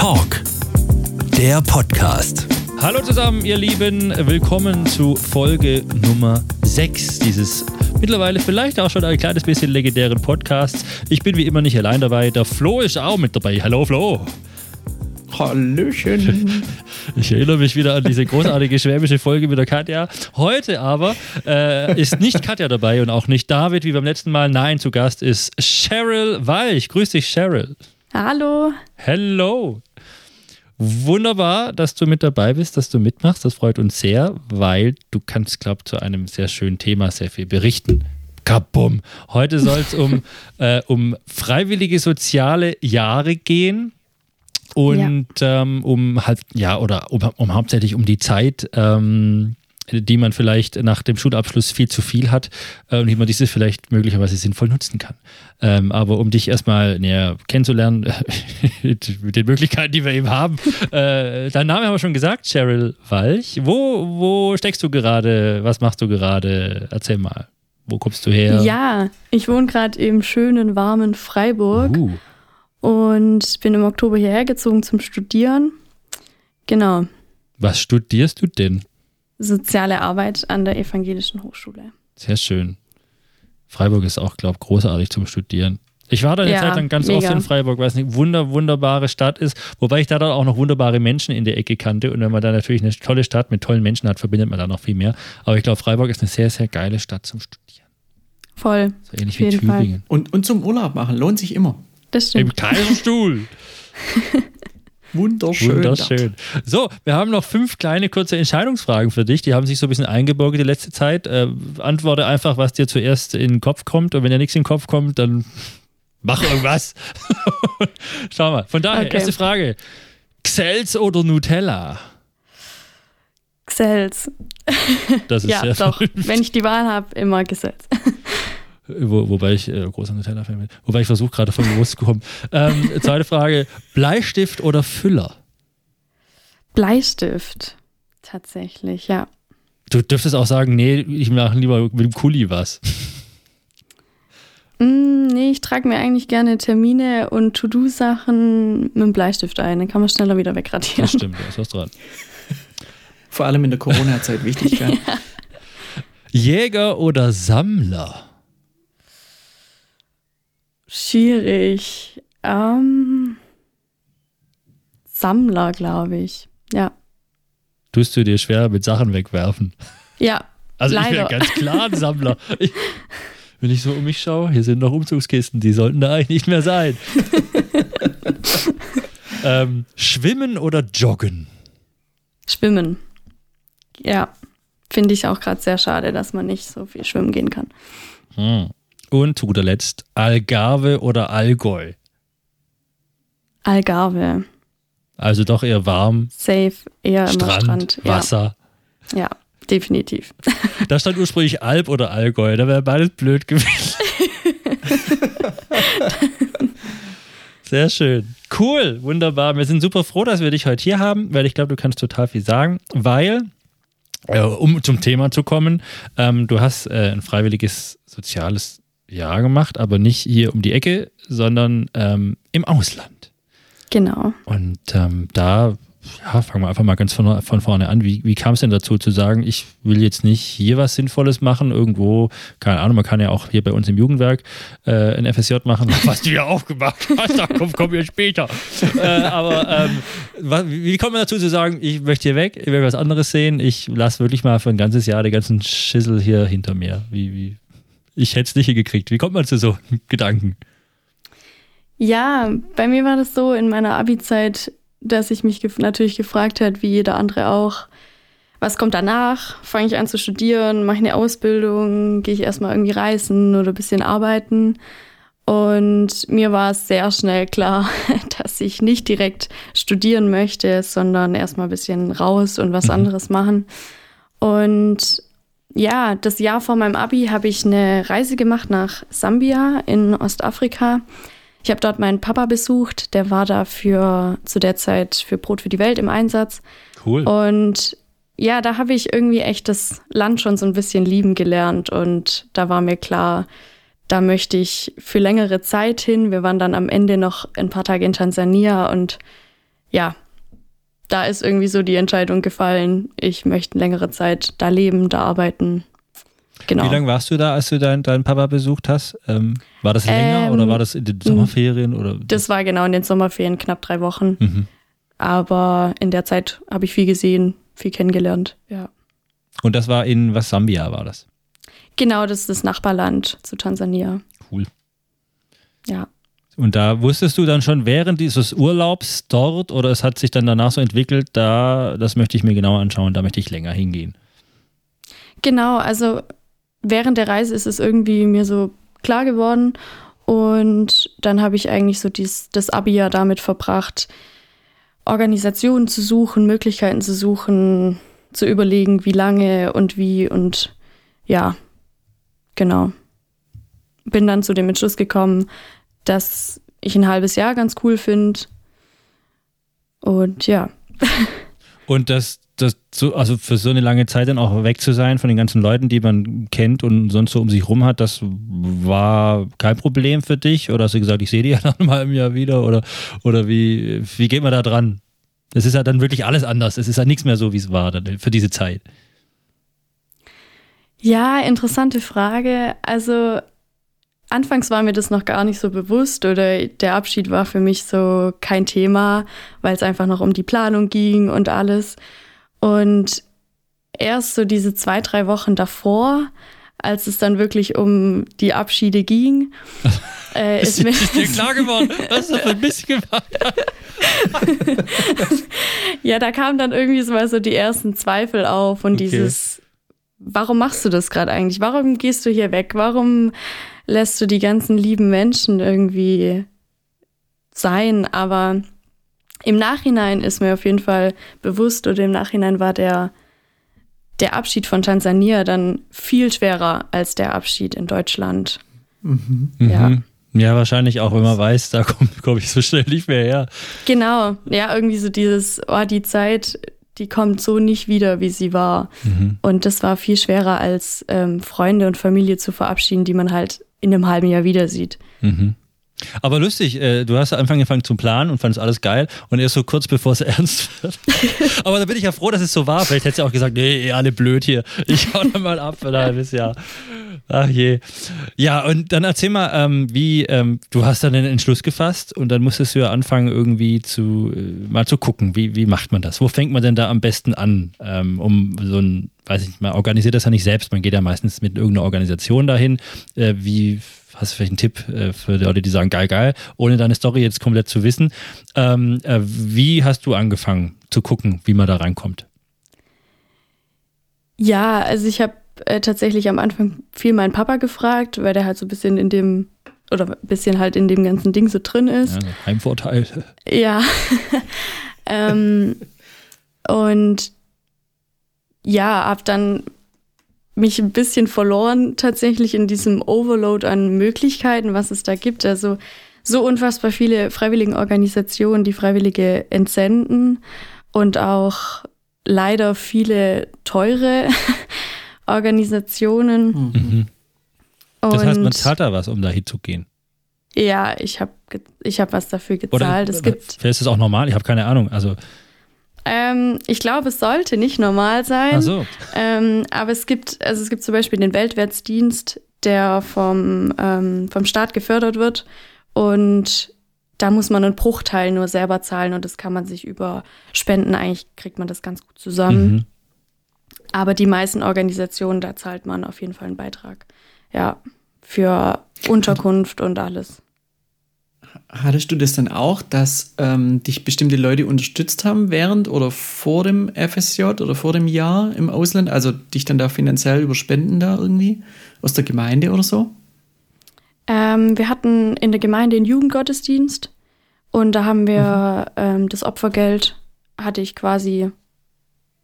Talk, der Podcast. Hallo zusammen, ihr Lieben. Willkommen zu Folge Nummer 6 dieses mittlerweile vielleicht auch schon ein kleines bisschen legendären Podcasts. Ich bin wie immer nicht allein dabei. Der Flo ist auch mit dabei. Hallo Flo. Hallöchen. Ich erinnere mich wieder an diese großartige schwäbische Folge mit der Katja. Heute aber äh, ist nicht Katja dabei und auch nicht David wie beim letzten Mal. Nein, zu Gast ist Cheryl Walch. Grüß dich, Cheryl. Hallo. Hello. Wunderbar, dass du mit dabei bist, dass du mitmachst. Das freut uns sehr, weil du kannst, glaube ich, zu einem sehr schönen Thema sehr viel berichten. Kabum. Heute soll es um, äh, um freiwillige soziale Jahre gehen und ja. ähm, um halt, ja, oder um, um, hauptsächlich um die Zeit, ähm, die man vielleicht nach dem Schulabschluss viel zu viel hat äh, und wie man dieses vielleicht möglicherweise sinnvoll nutzen kann. Ähm, aber um dich erstmal näher kennenzulernen, mit den Möglichkeiten, die wir eben haben, äh, dein Name haben wir schon gesagt, Cheryl Walch. Wo, wo steckst du gerade? Was machst du gerade? Erzähl mal. Wo kommst du her? Ja, ich wohne gerade im schönen, warmen Freiburg. Uh und bin im Oktober hierher gezogen zum Studieren. Genau. Was studierst du denn? Soziale Arbeit an der Evangelischen Hochschule. Sehr schön. Freiburg ist auch, glaube ich, großartig zum Studieren. Ich war da eine ja, Zeit lang ganz mega. oft in Freiburg, weil es eine wunder, wunderbare Stadt ist. Wobei ich da dann auch noch wunderbare Menschen in der Ecke kannte. Und wenn man da natürlich eine tolle Stadt mit tollen Menschen hat, verbindet man da noch viel mehr. Aber ich glaube, Freiburg ist eine sehr, sehr geile Stadt zum Studieren. Voll. So ähnlich wie Tübingen. Und, und zum Urlaub machen, lohnt sich immer. Das stimmt. Im Kaiserstuhl. Wunderschön. Wunderschön. So, wir haben noch fünf kleine kurze Entscheidungsfragen für dich. Die haben sich so ein bisschen eingeborgt die letzte Zeit. Äh, antworte einfach, was dir zuerst in den Kopf kommt. Und wenn dir nichts in den Kopf kommt, dann mach irgendwas. Schau mal. Von daher, okay. erste Frage. Xels oder Nutella? Xels. Das ist ja, ja doch. Wenn ich die Wahl habe, immer Xels. Wo, wobei ich äh, großer Nutella-Fan bin. Wobei ich versuche gerade von bewusst zu kommen. Ähm, zweite Frage: Bleistift oder Füller? Bleistift. Tatsächlich, ja. Du dürftest auch sagen, nee, ich mache lieber mit dem Kuli was. Mm, nee, ich trage mir eigentlich gerne Termine und To-Do-Sachen mit dem Bleistift ein. Dann kann man schneller wieder wegradieren. Das stimmt, da ist was dran. Vor allem in der Corona-Zeit wichtig. ja. Jäger oder Sammler? Schwierig. Ähm, Sammler, glaube ich. Ja. Tust du dir schwer mit Sachen wegwerfen? Ja. Also leider. ich wäre ganz klar ein Sammler. Ich, wenn ich so um mich schaue, hier sind noch Umzugskisten, die sollten da eigentlich nicht mehr sein. ähm, schwimmen oder joggen? Schwimmen. Ja. Finde ich auch gerade sehr schade, dass man nicht so viel schwimmen gehen kann. Hm. Und zu guter Letzt Algarve oder Allgäu? Algarve. Also doch eher warm. Safe, eher Strand, Strand. Wasser. Ja, ja definitiv. Da stand ursprünglich Alp oder Allgäu, da wäre beides blöd gewesen. Sehr schön. Cool, wunderbar. Wir sind super froh, dass wir dich heute hier haben, weil ich glaube, du kannst total viel sagen, weil, äh, um zum Thema zu kommen, ähm, du hast äh, ein freiwilliges soziales Jahr gemacht, aber nicht hier um die Ecke, sondern ähm, im Ausland. Genau. Und ähm, da ja, fangen wir einfach mal ganz von, von vorne an. Wie, wie kam es denn dazu zu sagen, ich will jetzt nicht hier was Sinnvolles machen, irgendwo, keine Ahnung, man kann ja auch hier bei uns im Jugendwerk äh, ein FSJ machen, was du ja auch gemacht hast, da komm, komm wir später. äh, aber ähm, was, wie kommt man dazu zu sagen, ich möchte hier weg, ich will was anderes sehen, ich lasse wirklich mal für ein ganzes Jahr den ganzen Schissel hier hinter mir. Wie, wie, ich hätte es nicht hingekriegt. Wie kommt man zu so Gedanken? Ja, bei mir war das so in meiner Abi-Zeit, dass ich mich gef natürlich gefragt habe, wie jeder andere auch, was kommt danach? Fange ich an zu studieren? Mache ich eine Ausbildung? Gehe ich erstmal irgendwie reisen oder ein bisschen arbeiten? Und mir war es sehr schnell klar, dass ich nicht direkt studieren möchte, sondern erstmal ein bisschen raus und was mhm. anderes machen. Und ja, das Jahr vor meinem Abi habe ich eine Reise gemacht nach Sambia in Ostafrika. Ich habe dort meinen Papa besucht, der war da für, zu der Zeit für Brot für die Welt im Einsatz. Cool. Und ja, da habe ich irgendwie echt das Land schon so ein bisschen lieben gelernt und da war mir klar, da möchte ich für längere Zeit hin. Wir waren dann am Ende noch ein paar Tage in Tansania und ja, da ist irgendwie so die Entscheidung gefallen, ich möchte längere Zeit da leben, da arbeiten. Genau. Wie lange warst du da, als du deinen dein Papa besucht hast? Ähm, war das länger Ähm, oder war das in den Sommerferien? Oder? Das war genau in den Sommerferien knapp drei Wochen. Mhm. Aber in der Zeit habe ich viel gesehen, viel kennengelernt. Ja. Und das war in was Sambia war das? Genau, das ist das Nachbarland zu Tansania. Cool. Ja. Und da wusstest du dann schon während dieses Urlaubs dort oder es hat sich dann danach so entwickelt, da, das möchte ich mir genauer anschauen, da möchte ich länger hingehen. Genau, also während der Reise ist es irgendwie mir so klar geworden. Und dann habe ich eigentlich so dies, das Abi-Jahr damit verbracht, Organisationen zu suchen, Möglichkeiten zu suchen, zu überlegen, wie lange und wie und ja, genau. Bin dann zu dem Entschluss gekommen, dass ich ein halbes Jahr ganz cool finde. Und ja, Und das, das so, also für so eine lange Zeit dann auch weg zu sein von den ganzen Leuten, die man kennt und sonst so um sich rum hat, das war kein Problem für dich? Oder hast du gesagt, ich sehe die ja nach einem halben Jahr wieder? Oder, oder wie, wie geht man da dran? Es ist ja dann wirklich alles anders. Es ist ja nichts mehr so, wie es war dann für diese Zeit. Ja, interessante Frage. Also anfangs war mir das noch gar nicht so bewusst oder der Abschied war für mich so kein Thema, weil es einfach noch um die Planung ging und alles. Und erst so diese zwei, drei Wochen davor, als es dann wirklich um die Abschiede ging, äh, ist mir dir klar geworden, was für ein bisschen gemacht ja, da kamen dann irgendwie so mal so die ersten Zweifel auf und Okay. dieses, warum machst du das gerade eigentlich? Warum gehst du hier weg? Warum lässt du die ganzen lieben Menschen irgendwie sein? Aber im Nachhinein ist mir auf jeden Fall bewusst oder im Nachhinein war der, der Abschied von Tansania dann viel schwerer als der Abschied in Deutschland. Ja. Mhm. Ja, wahrscheinlich auch, wenn man weiß, da komme komm ich so schnell nicht mehr her. Genau, ja, irgendwie so dieses, oh, die Zeit, die kommt so nicht wieder, wie sie war. Und das war viel schwerer, als ähm, Freunde und Familie zu verabschieden, die man halt in einem halben Jahr wieder sieht. Aber lustig, äh, du hast angefangen zum Planen und fandest alles geil und erst so kurz bevor es ernst wird. Aber da bin ich ja froh, dass es so war. Vielleicht hättest du auch gesagt, nee, ihr alle blöd hier. Ich hau da mal ab für ein halbes Jahr. Ach je. Ja, und dann erzähl mal, ähm, wie, ähm, du hast dann den Entschluss gefasst und dann musstest du ja anfangen, irgendwie zu, äh, mal zu gucken, wie, wie macht man das? Wo fängt man denn da am besten an, ähm, um so ein, weiß ich nicht, man organisiert das ja nicht selbst, man geht ja meistens mit irgendeiner Organisation dahin. Äh, wie, hast du vielleicht einen Tipp äh, für die Leute, die sagen, geil, geil, ohne deine Story jetzt komplett zu wissen. Ähm, äh, wie hast du angefangen zu gucken, wie man da reinkommt? Ja, also ich habe äh, tatsächlich am Anfang viel meinen Papa gefragt, weil der halt so ein bisschen in dem, oder ein bisschen halt in dem ganzen Ding so drin ist. Ja, Heimvorteil. Ja. ähm, und ja, hab dann mich ein bisschen verloren tatsächlich in diesem Overload an Möglichkeiten, was es da gibt. Also so unfassbar viele freiwillige Organisationen, die Freiwillige entsenden und auch leider viele teure Organisationen. Mhm. Das heißt, man zahlt da was, um da hinzugehen. Ja, ich habe ich hab was dafür gezahlt. es gibt Vielleicht ist es auch normal, ich habe keine Ahnung. Also, Ähm, ich glaube, es sollte nicht normal sein. ach so. Ähm, aber es gibt, also es gibt zum Beispiel den Weltwärtsdienst, der vom, ähm, vom Staat gefördert wird. Und da muss man einen Bruchteil nur selber zahlen und das kann man sich über Spenden, eigentlich kriegt man das ganz gut zusammen. Mhm. Aber die meisten Organisationen, da zahlt man auf jeden Fall einen Beitrag. Ja, für Unterkunft und alles. Hattest du das dann auch, dass ähm, dich bestimmte Leute unterstützt haben während oder vor dem FSJ oder vor dem Jahr im Ausland? Also dich dann da finanziell überspenden da irgendwie aus der Gemeinde oder so? Ähm, wir hatten in der Gemeinde einen Jugendgottesdienst und da haben wir ähm, das Opfergeld, hatte ich quasi,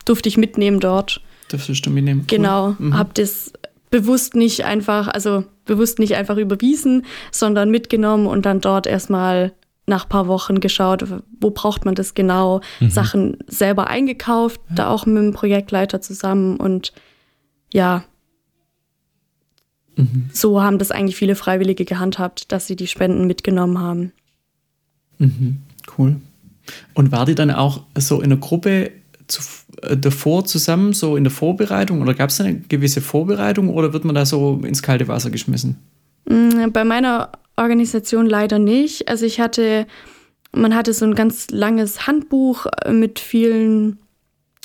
durfte ich mitnehmen dort. Dürftest du mitnehmen? Genau, Mhm. hab das bewusst nicht einfach, also bewusst nicht einfach überwiesen, sondern mitgenommen und dann dort erstmal nach ein paar Wochen geschaut, wo braucht man das genau, Sachen selber eingekauft, da auch mit dem Projektleiter zusammen und ja, Mhm. so haben das eigentlich viele Freiwillige gehandhabt, dass sie die Spenden mitgenommen haben. Mhm. Cool. Und war die dann auch so in der Gruppe zu, äh, davor zusammen, so in der Vorbereitung? Oder gab es eine gewisse Vorbereitung oder wird man da so ins kalte Wasser geschmissen? Mm, Bei meiner Organisation leider nicht. Also ich hatte, man hatte so ein ganz langes Handbuch äh, mit vielen,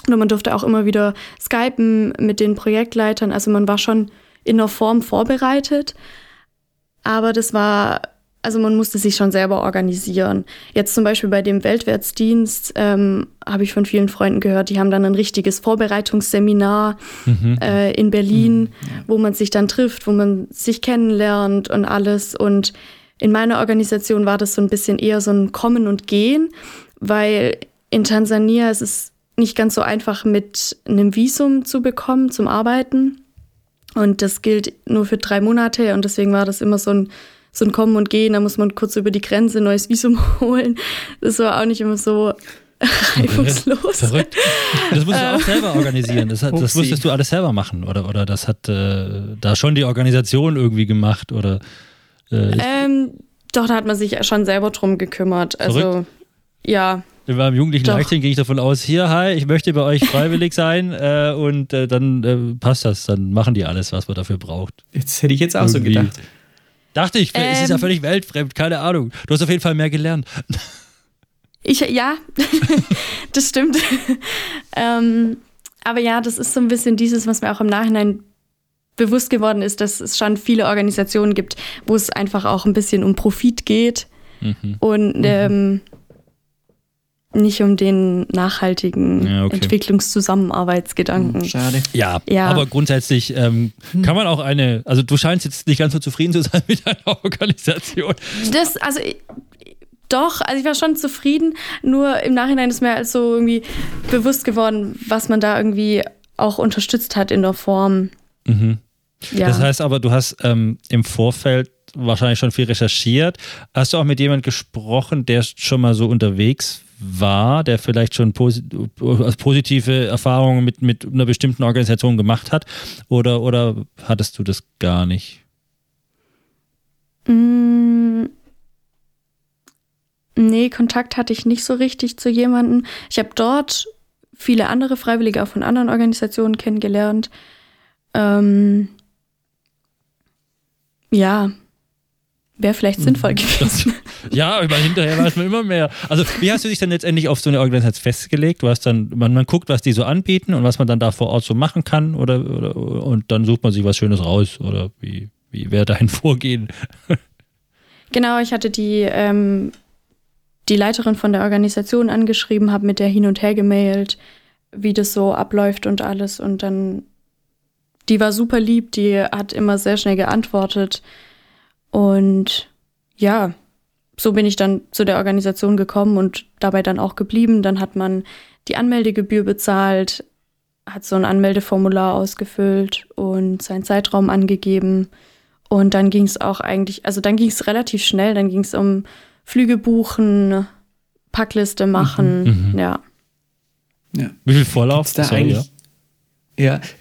oder man durfte auch immer wieder skypen mit den Projektleitern. Also man war schon in der Form vorbereitet. Aber das war, also man musste sich schon selber organisieren. Jetzt zum Beispiel bei dem Weltwärtsdienst ähm, habe ich von vielen Freunden gehört, die haben dann ein richtiges Vorbereitungsseminar äh, in Berlin, wo man sich dann trifft, wo man sich kennenlernt und alles. Und in meiner Organisation war das so ein bisschen eher so ein Kommen und Gehen, weil in Tansania ist es nicht ganz so einfach mit einem Visum zu bekommen zum Arbeiten. Und das gilt nur für drei Monate und deswegen war das immer so ein, so ein Kommen und Gehen. Da muss man kurz über die Grenze ein neues Visum holen. Das war auch nicht immer so reibungslos. Verrückt. Das musst du auch selber organisieren. Das, hat, das musstest du alles selber machen. Oder, oder das hat äh, da schon die Organisation irgendwie gemacht. Oder äh, Ähm, doch, da hat man sich schon selber drum gekümmert. Also, Verrückt. ja. in meinem jugendlichen doch. Leichtsinn ging ich davon aus, hier, hi, ich möchte bei euch freiwillig sein äh, und äh, dann äh, passt das. Dann machen die alles, was man dafür braucht. Jetzt hätte ich jetzt auch so Irgendwie. gedacht. Dachte ich, es ist ja Ähm. völlig weltfremd, keine Ahnung. Du hast auf jeden Fall mehr gelernt. Ich, ja, das stimmt. ähm, aber ja, das ist so ein bisschen dieses, was mir auch im Nachhinein bewusst geworden ist, dass es schon viele Organisationen gibt, wo es einfach auch ein bisschen um Profit geht Mhm. und ähm, nicht um den nachhaltigen Ja, okay. Entwicklungszusammenarbeitsgedanken. Schade. Ja, Ja. aber grundsätzlich ähm, kann man auch eine, also du scheinst jetzt nicht ganz so zufrieden zu sein mit deiner Organisation. Das, also doch, also ich war schon zufrieden, nur im Nachhinein ist mir halt so irgendwie bewusst geworden, was man da irgendwie auch unterstützt hat in der Form. Mhm. Ja. Das heißt aber, du hast ähm, im Vorfeld wahrscheinlich schon viel recherchiert. Hast du auch mit jemandem gesprochen, der schon mal so unterwegs war, der vielleicht schon posi also positive Erfahrungen mit, mit einer bestimmten Organisation gemacht hat? Oder, oder hattest du das gar nicht? Mm, Nee, Kontakt hatte ich nicht so richtig zu jemandem. Ich habe dort viele andere Freiwillige auch von anderen Organisationen kennengelernt. Ähm, ja, wäre vielleicht sinnvoll gewesen. Ja, aber hinterher weiß man immer mehr. Also, wie hast du dich dann letztendlich auf so eine Organisation festgelegt? Du hast dann, man, man guckt, was die so anbieten und was man dann da vor Ort so machen kann, oder, oder und dann sucht man sich was Schönes raus, oder wie, wie wäre dein Vorgehen? Genau, ich hatte die, ähm, die Leiterin von der Organisation angeschrieben, habe mit der hin und her gemailt, wie das so abläuft und alles. Und dann, die war super lieb, die hat immer sehr schnell geantwortet. Und ja, so bin ich dann zu der Organisation gekommen und dabei dann auch geblieben. Dann hat man die Anmeldegebühr bezahlt, hat so ein Anmeldeformular ausgefüllt und seinen Zeitraum angegeben. Und dann ging es auch eigentlich, also dann ging es relativ schnell, dann ging es um Flüge buchen, Packliste machen, Mhm. ja. Ja. Wie viel Vorlauf? Gibt's da Sorry, eigentlich, ja,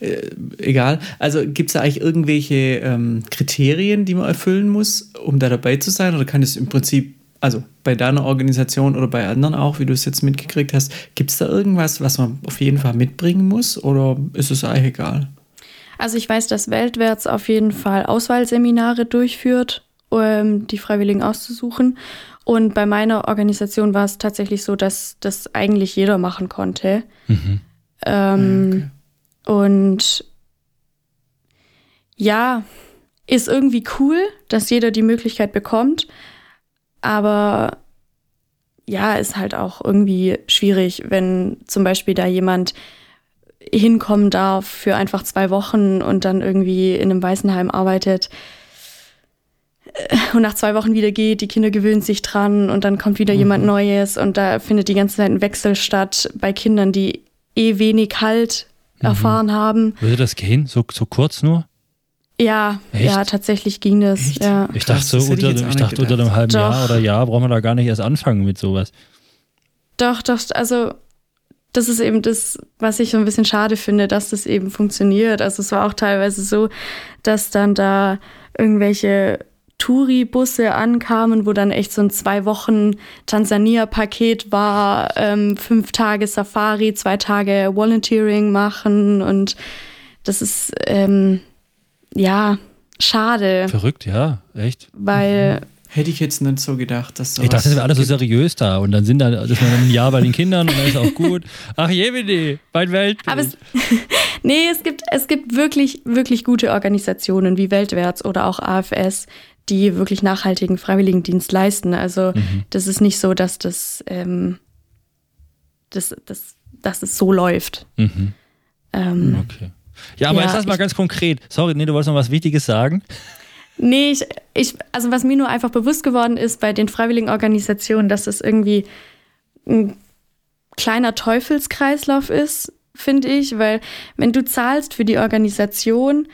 äh, egal. Also gibt es da eigentlich irgendwelche ähm, Kriterien, die man erfüllen muss, um da dabei zu sein? Oder kann es im Prinzip, also bei deiner Organisation oder bei anderen auch, wie du es jetzt mitgekriegt hast, gibt es da irgendwas, was man auf jeden Fall mitbringen muss? Oder ist es eigentlich egal? Also ich weiß, dass Weltwärts auf jeden Fall Auswahlseminare durchführt, um die Freiwilligen auszusuchen. Und bei meiner Organisation war es tatsächlich so, dass das eigentlich jeder machen konnte. Mhm. Ähm, Und ja, ist irgendwie cool, dass jeder die Möglichkeit bekommt. Aber ja, ist halt auch irgendwie schwierig, wenn zum Beispiel da jemand hinkommen darf für einfach zwei Wochen und dann irgendwie in einem Waisenheim arbeitet äh, und nach zwei Wochen wieder geht, die Kinder gewöhnen sich dran und dann kommt wieder jemand Neues und da findet die ganze Zeit ein Wechsel statt bei Kindern, die eh wenig Halt erfahren haben. Würde das gehen? So, so kurz nur? Ja, Echt? ja, tatsächlich ging das. Ja. Ich dachte, so ich unter, ich nicht dachte unter einem halben Jahr Doch. oder Jahr braucht man da gar nicht erst anfangen mit sowas. Doch, doch, also das ist eben das, was ich so ein bisschen schade finde, dass das eben funktioniert. Also es war auch teilweise so, dass dann da irgendwelche Touri-Busse ankamen, wo dann echt so ein zwei Wochen Tansania-Paket war, ähm, fünf Tage Safari, zwei Tage Volunteering machen und das ist ähm, ja schade. Verrückt, ja, echt. Weil Hätte ich jetzt nicht so gedacht, dass so. Ich dachte, das wäre alles so seriös da und dann sind da, ist man ein Jahr bei den Kindern und dann ist auch gut. Ach jemine, mein Weltbild. Aber es, nee, es gibt, es gibt wirklich, wirklich gute Organisationen wie Weltwärts oder auch AFS, die wirklich nachhaltigen Freiwilligendienst leisten. Also mhm. das ist nicht so, dass das, ähm, das, das, dass es so läuft. Mhm. Ähm, okay. Ja, aber ja, jetzt lass mal ganz konkret. Sorry, nee, du wolltest noch was Wichtiges sagen. Nee, ich, ich, also was mir nur einfach bewusst geworden ist bei den freiwilligen Organisationen, dass es irgendwie ein kleiner Teufelskreislauf ist, finde ich, weil wenn du zahlst für die Organisation,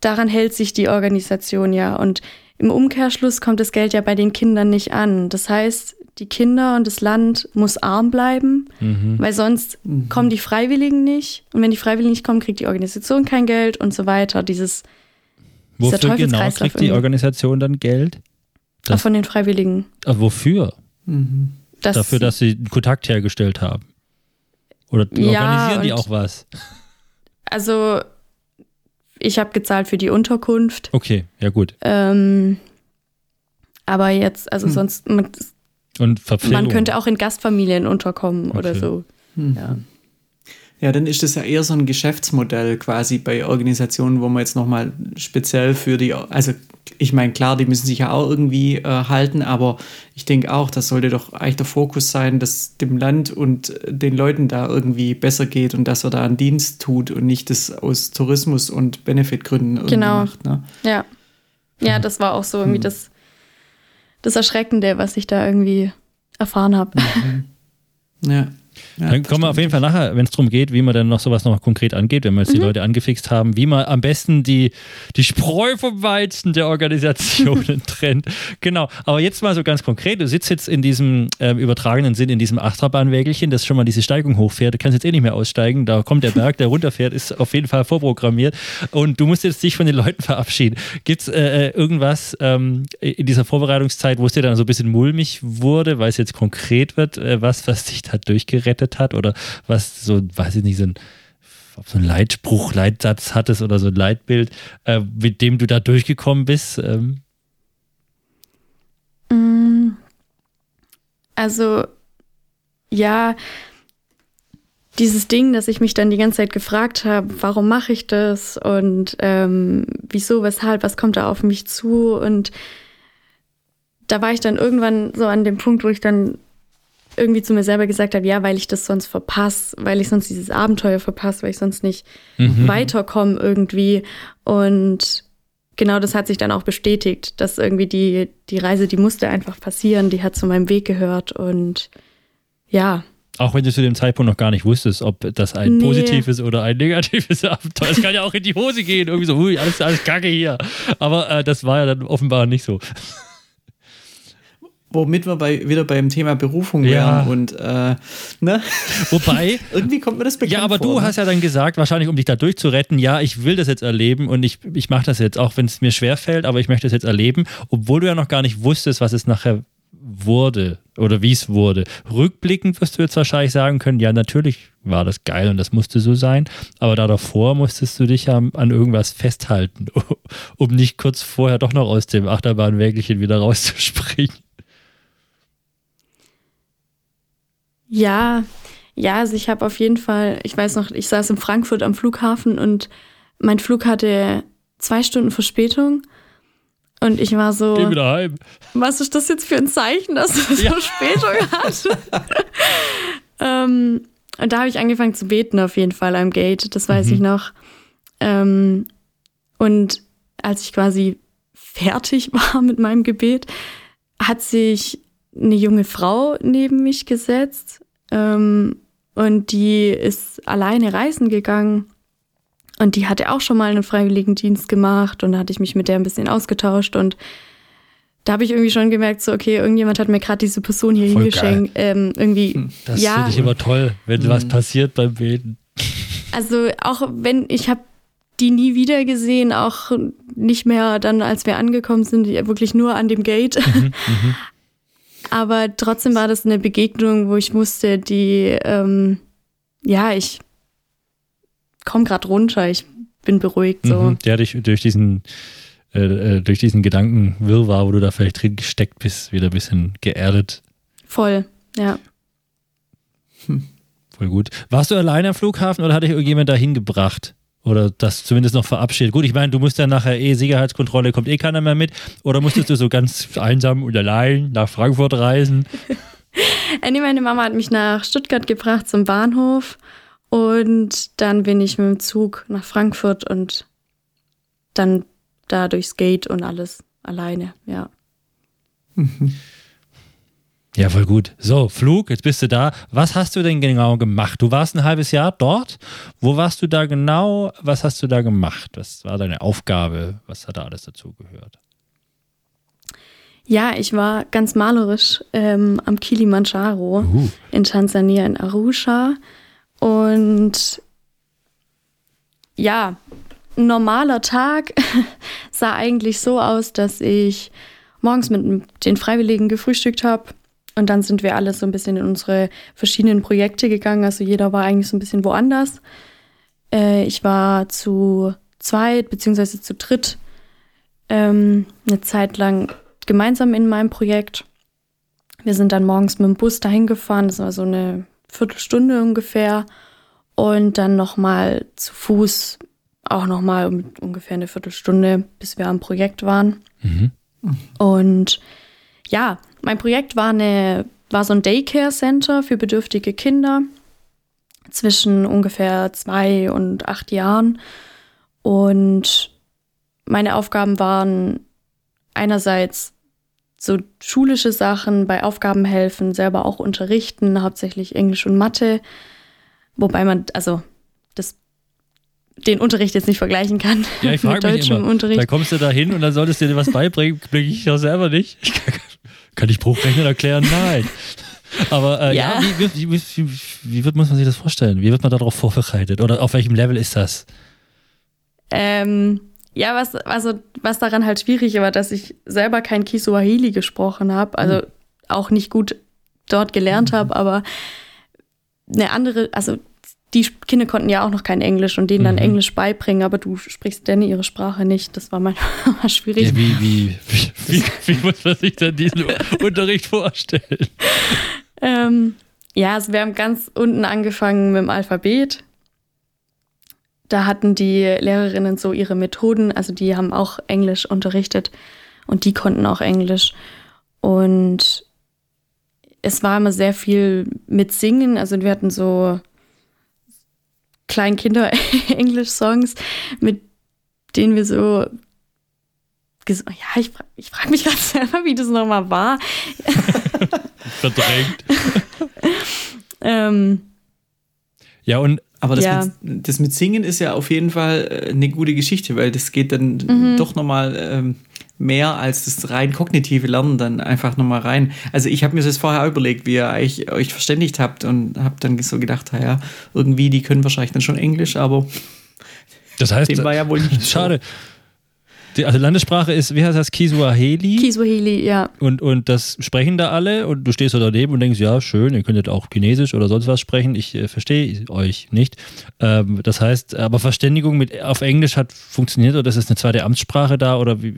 daran hält sich die Organisation ja und im Umkehrschluss kommt das Geld ja bei den Kindern nicht an. Das heißt, die Kinder und das Land muss arm bleiben, mhm. weil sonst mhm. kommen die Freiwilligen nicht. Und wenn die Freiwilligen nicht kommen, kriegt die Organisation kein Geld und so weiter. Dieses Wofür genau kriegt die Organisation dann Geld? Das, von den Freiwilligen. Aber wofür? Mhm. Das Dafür, dass sie einen Kontakt hergestellt haben. Oder ja, organisieren die auch was? Also, ich habe gezahlt für die Unterkunft. Okay, ja gut. Ähm, aber jetzt, also hm. sonst. Man, Und Verpflegung. Man könnte auch in Gastfamilien unterkommen okay. oder so. Hm. Ja. Ja, dann ist das ja eher so ein Geschäftsmodell quasi bei Organisationen, wo man jetzt nochmal speziell für die, also ich meine, klar, die müssen sich ja auch irgendwie äh, halten, aber ich denke auch, das sollte doch eigentlich der Fokus sein, dass dem Land und den Leuten da irgendwie besser geht und dass er da einen Dienst tut und nicht das aus Tourismus und Benefitgründen irgendwie genau. macht. Ne? Ja. Ja, das war auch so irgendwie hm. das, das Erschreckende, was ich da irgendwie erfahren habe. Mhm. Ja. Ja, dann kommen wir auf jeden Fall nachher, wenn es darum geht, wie man dann noch sowas noch konkret angeht, wenn wir jetzt mhm. die Leute angefixt haben, wie man am besten die, die Spreu vom Weizen der Organisationen trennt. Genau. Aber jetzt mal so ganz konkret, du sitzt jetzt in diesem äh, übertragenen Sinn in diesem Achterbahnwägelchen, das schon mal diese Steigung hochfährt. Du kannst jetzt eh nicht mehr aussteigen. Da kommt der Berg, der runterfährt, ist auf jeden Fall vorprogrammiert. Und du musst jetzt dich von den Leuten verabschieden. Gibt es äh, äh, irgendwas ähm, in dieser Vorbereitungszeit, wo es dir dann so ein bisschen mulmig wurde, weil es jetzt konkret wird, äh, was, was dich da durchgerettet gerettet hat oder was so, weiß ich nicht, so ein, ob so ein Leitspruch, Leitsatz hattest oder so ein Leitbild, äh, mit dem du da durchgekommen bist? Ähm? Mm. Also, ja, dieses Ding, dass ich mich dann die ganze Zeit gefragt habe, warum mache ich das und ähm, wieso, weshalb, was kommt da auf mich zu und da war ich dann irgendwann so an dem Punkt, wo ich dann irgendwie zu mir selber gesagt habe, ja, weil ich das sonst verpasse, weil ich sonst dieses Abenteuer verpasse, weil ich sonst nicht mhm. weiterkomme irgendwie. Und genau das hat sich dann auch bestätigt, dass irgendwie die, die Reise, die musste einfach passieren, die hat zu meinem Weg gehört und ja. Auch wenn du zu dem Zeitpunkt noch gar nicht wusstest, ob das ein nee. positives oder ein negatives Abenteuer ist. Es kann ja auch in die Hose gehen, irgendwie so, hui, alles, alles kacke hier. Aber äh, das war ja dann offenbar nicht so womit wir bei, wieder beim Thema Berufung ja. wären und äh, ne? Wobei. Irgendwie kommt mir das bekannt Ja, aber vor, du ne? hast ja dann gesagt, wahrscheinlich um dich da durchzuretten, ja, ich will das jetzt erleben und ich, ich mache das jetzt, auch wenn es mir schwerfällt, aber ich möchte es jetzt erleben, obwohl du ja noch gar nicht wusstest, was es nachher wurde oder wie es wurde. Rückblickend wirst du jetzt wahrscheinlich sagen können, ja, natürlich war das geil und das musste so sein, aber da davor musstest du dich ja an irgendwas festhalten, um nicht kurz vorher doch noch aus dem Achterbahnwägelchen wieder rauszuspringen. Ja, ja, also ich habe auf jeden Fall, ich weiß noch, ich saß in Frankfurt am Flughafen und mein Flug hatte zwei Stunden Verspätung. Und ich war so. Geh wieder heim. Was ist das jetzt für ein Zeichen, dass es ja. Verspätung hat? ähm, und da habe ich angefangen zu beten, auf jeden Fall am Gate, das weiß mhm. ich noch. Ähm, und als ich quasi fertig war mit meinem Gebet, hat sich eine junge Frau neben mich gesetzt ähm, und die ist alleine reisen gegangen. Und die hatte auch schon mal einen Freiwilligendienst gemacht und da hatte ich mich mit der ein bisschen ausgetauscht und da habe ich irgendwie schon gemerkt, so, okay, irgendjemand hat mir gerade diese Person hier hingeschenkt. Ähm, irgendwie, hm, das ja. finde ich immer toll, wenn mhm. was passiert beim Beten. Also auch wenn, ich habe die nie wieder gesehen, auch nicht mehr dann, als wir angekommen sind, wirklich nur an dem Gate. Mhm, mhm. Aber trotzdem war das eine Begegnung, wo ich wusste, die, ähm, ja, ich komme gerade runter, ich bin beruhigt. So. Mhm, ja, durch, durch diesen äh, äh, durch diesen Gedankenwirrwarr, wo du da vielleicht drin gesteckt bist, wieder ein bisschen geerdet. Voll, ja. Hm. Voll gut. Warst du alleine am Flughafen oder hat dich irgendjemand dahin gebracht? Oder das zumindest noch verabschiedet? Gut, ich meine, du musst ja nachher eh Sicherheitskontrolle, kommt eh keiner mehr mit. Oder musstest du so ganz einsam und allein nach Frankfurt reisen? Nee, meine Mama hat mich nach Stuttgart gebracht zum Bahnhof. Und dann bin ich mit dem Zug nach Frankfurt und dann da durchs Gate und alles alleine, ja. Ja, voll gut. So, Flug, jetzt bist du da. Was hast du denn genau gemacht? Du warst ein halbes Jahr dort. Wo warst du da genau? Was hast du da gemacht? Was war deine Aufgabe? Was hat da alles dazugehört? Ja, ich war ganz malerisch ähm, am Kilimanjaro uh. in Tansania, in Arusha. Und ja, ein normaler Tag sah eigentlich so aus, dass ich morgens mit den Freiwilligen gefrühstückt habe. Und dann sind wir alle so ein bisschen in unsere verschiedenen Projekte gegangen. Also jeder war eigentlich so ein bisschen woanders. Äh, ich war zu zweit beziehungsweise zu dritt ähm, eine Zeit lang gemeinsam in meinem Projekt. Wir sind dann morgens mit dem Bus dahin gefahren. Das war so eine Viertelstunde ungefähr. Und dann nochmal zu Fuß auch nochmal um ungefähr eine Viertelstunde, bis wir am Projekt waren. Mhm. Und ja, mein Projekt war, eine, war so ein Daycare Center für bedürftige Kinder zwischen ungefähr zwei und acht Jahren. Und meine Aufgaben waren einerseits so schulische Sachen, bei Aufgaben helfen, selber auch unterrichten, hauptsächlich Englisch und Mathe. Wobei man, also das den Unterricht jetzt nicht vergleichen kann. Ja, ich frage mich immer. Unterricht. Da kommst du da hin und dann solltest du dir was beibringen, blicke ich ja selber nicht. Ich kann, kann ich Bruchrechnen erklären? Nein. Aber äh, ja, ja wie, wie, wie, wie, wird, muss man sich das vorstellen? Wie wird man darauf vorbereitet? Oder auf welchem Level ist das? Ähm, ja, was, also, was daran halt schwierig war, dass ich selber kein Kiswahili gesprochen habe, also mhm. auch nicht gut dort gelernt mhm. habe, aber eine andere, also die Kinder konnten ja auch noch kein Englisch und denen mhm. dann Englisch beibringen, aber du sprichst denn ihre Sprache nicht. Das war manchmal schwierig. Ja, wie, wie, wie, wie, muss man sich denn diesen Unterricht vorstellen? Ähm, ja, also wir haben ganz unten angefangen mit dem Alphabet. Da hatten die Lehrerinnen so ihre Methoden, also die haben auch Englisch unterrichtet und die konnten auch Englisch. Und es war immer sehr viel mit Singen, also wir hatten so kleinen Kinder-Englisch-Songs, mit denen wir so. Ja, ich, ich frage mich gerade selber, wie das nochmal war. Verdrängt. ähm, ja, und. Aber das, ja. Mit, das, mit, Singen ist ja auf jeden Fall äh, eine gute Geschichte, weil das geht dann mhm. doch nochmal. Ähm, mehr als das rein kognitive Lernen dann einfach nochmal rein. Also ich habe mir das vorher überlegt, wie ihr euch, euch verständigt habt und habe dann so gedacht, ja, irgendwie, die können wahrscheinlich dann schon Englisch, aber das heißt, dem war ja wohl nicht schade. So. Die, also Landessprache ist, wie heißt das, Kiswahili? Kiswahili, ja. Und, und das sprechen da alle und du stehst da daneben und denkst, ja, schön, ihr könntet auch Chinesisch oder sonst was sprechen. Ich äh, verstehe euch nicht. Ähm, das heißt, aber Verständigung mit, auf Englisch hat funktioniert oder ist es eine zweite Amtssprache da oder wie,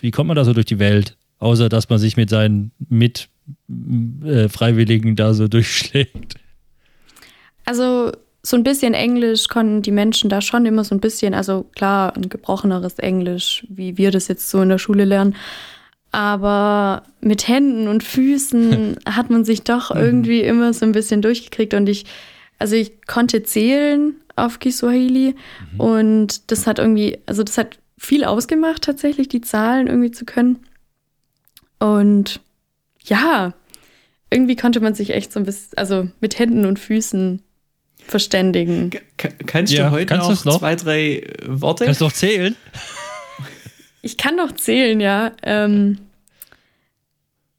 wie kommt man da so durch die Welt? Außer, dass man sich mit seinen Mitfreiwilligen äh, da so durchschlägt. Also so ein bisschen Englisch konnten die Menschen da schon immer so ein bisschen, also klar, ein gebrocheneres Englisch, wie wir das jetzt so in der Schule lernen. Aber mit Händen und Füßen hat man sich doch mhm. irgendwie immer so ein bisschen durchgekriegt. Und ich, also ich konnte zählen auf Kiswahili mhm. und das hat irgendwie, also das hat viel ausgemacht, tatsächlich die Zahlen irgendwie zu können. Und ja, irgendwie konnte man sich echt so ein bisschen, also mit Händen und Füßen verständigen. K kannst ja, du heute kannst noch, noch, zwei, drei Worte? Kannst du noch zählen? Ich kann noch zählen, ja. Ähm,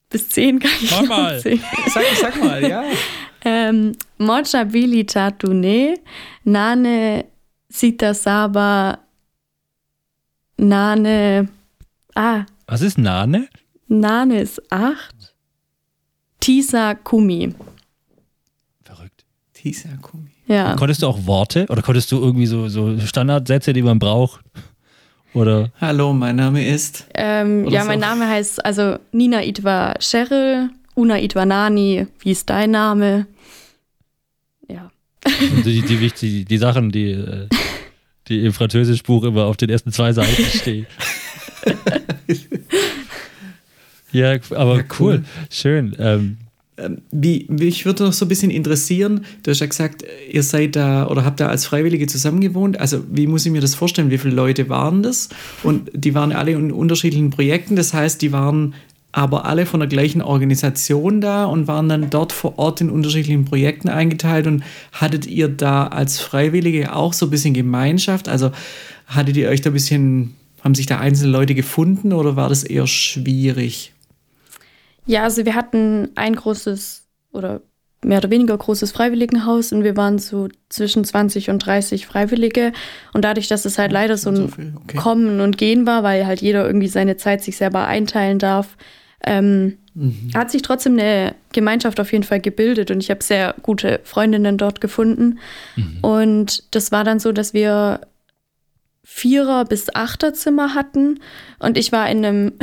bis zehn kann ich Mach mal. Zählen. Sag, sag mal, ja. ähm, Mocha Bili Tatune, Nane Sita Saba Nane. Ah, Was ist Nane? Nane ist acht. Tisa Kumi. Tisakumi. Ja. Konntest du auch Worte oder konntest du irgendwie so, so Standardsätze, die man braucht? Oder Hallo, mein Name ist. Ähm, ja, so. mein Name heißt also Nina Itwa Cheryl, Una Itwa Nani. Wie ist dein Name? Ja. die, die, die, die Sachen, die, äh, die im Französischbuch immer auf den ersten zwei Seiten stehen. ja, aber Ja, cool. cool. Schön. Ähm, Wie, mich würde noch so ein bisschen interessieren, du hast ja gesagt, ihr seid da oder habt da als Freiwillige zusammengewohnt. Also wie muss ich mir das vorstellen? Wie viele Leute waren das? Und die waren alle in unterschiedlichen Projekten. Das heißt, die waren aber alle von der gleichen Organisation da und waren dann dort vor Ort in unterschiedlichen Projekten eingeteilt. Und hattet ihr da als Freiwillige auch so ein bisschen Gemeinschaft? Also hattet ihr euch da ein bisschen, haben sich da einzelne Leute gefunden oder war das eher schwierig? Ja, also wir hatten ein großes oder mehr oder weniger großes Freiwilligenhaus und wir waren so zwischen 20 und 30 Freiwillige. Und dadurch, dass es halt leider so So ein viel, okay. Kommen und Gehen war, weil halt jeder irgendwie seine Zeit sich selber einteilen darf, ähm, Mhm. hat sich trotzdem eine Gemeinschaft auf jeden Fall gebildet und ich habe sehr gute Freundinnen dort gefunden. Und das war dann so, dass wir Vierer- bis Achterzimmer hatten und ich war in einem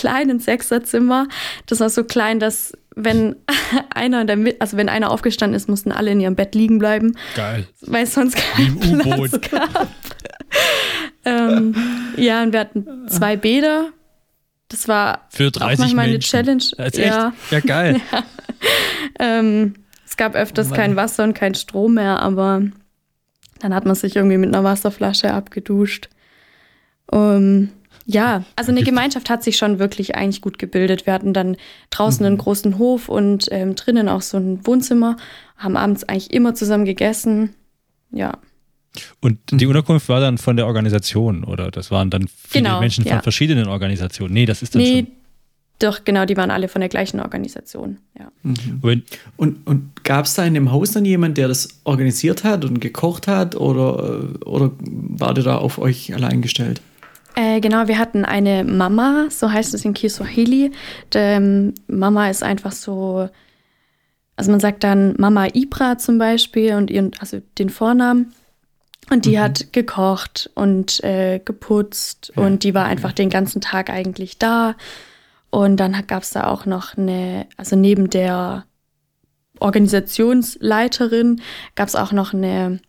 kleinen Sechserzimmer. Das war so klein, dass wenn einer in der Mitte, also wenn einer aufgestanden ist, mussten alle in ihrem Bett liegen bleiben, geil. weil es sonst keinen. Platz gab. ähm, ja, und wir hatten zwei Bäder. Das war Für auch 30 manchmal eine Menschen. Challenge. Das ist echt, Ja, ja, geil. ähm, es gab öfters Mann. kein Wasser und kein Strom mehr, aber dann hat man sich irgendwie mit einer Wasserflasche abgeduscht. Um, ja, also eine Gemeinschaft hat sich schon wirklich eigentlich gut gebildet. Wir hatten dann draußen einen großen Hof und ähm, drinnen auch so ein Wohnzimmer, haben abends eigentlich immer zusammen gegessen. Ja, Und die Unterkunft war dann von der Organisation oder das waren dann viele Genau, Menschen von ja. verschiedenen Organisationen? Nee, das ist dann nee, schon. doch, genau, die waren alle von der gleichen Organisation. Ja. Wenn, Und, und gab es da in dem Haus dann jemand, der das organisiert hat und gekocht hat oder, oder war der da auf euch allein gestellt? Äh, genau, wir hatten eine Mama, so heißt es in Kiswahili. Ähm, Mama ist einfach so, also man sagt dann Mama Ibra zum Beispiel und ihren, also den Vornamen. Und die hat gekocht und äh, geputzt Ja, und die war einfach den ganzen Tag eigentlich da. Und dann gab es da auch noch eine, also neben der Organisationsleiterin gab es auch noch eine,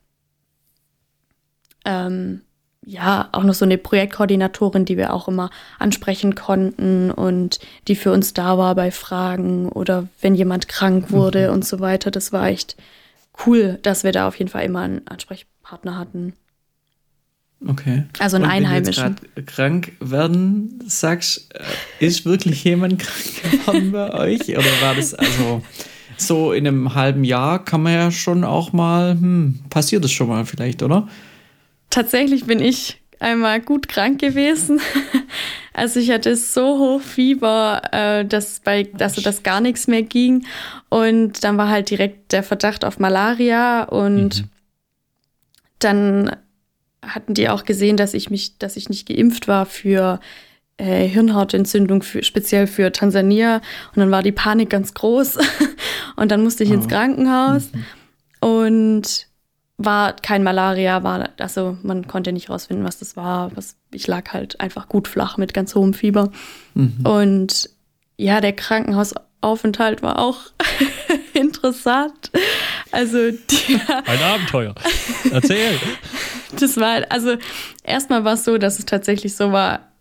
ähm, ja, auch noch so eine Projektkoordinatorin, die wir auch immer ansprechen konnten und die für uns da war bei Fragen oder wenn jemand krank wurde und so weiter. Das war echt cool, dass wir da auf jeden Fall immer einen Ansprechpartner hatten. Okay. Also einen Und wenn du Einheimischen. jetzt krank werden sagst, äh, ist wirklich jemand krank geworden bei euch? Oder war das also so in einem halben Jahr kann man ja schon auch mal, hm, passiert es schon mal vielleicht, oder? Tatsächlich bin ich einmal gut krank gewesen. Also ich hatte so hoch Fieber, äh, dass bei, also dass gar nichts mehr ging. Und dann war halt direkt der Verdacht auf Malaria und dann hatten die auch gesehen, dass ich mich, dass ich nicht geimpft war für äh, Hirnhautentzündung, für, speziell für Tansania. Und dann war die Panik ganz groß. Und dann musste ich ins Oh. Krankenhaus und war kein Malaria, war, also man konnte nicht rausfinden, was das war. Was, ich lag halt einfach gut flach mit ganz hohem Fieber. Mhm. Und ja, der Krankenhausaufenthalt war auch interessant. Also die, ein Abenteuer. Erzähl. das war, also erstmal war es so, dass es tatsächlich so war,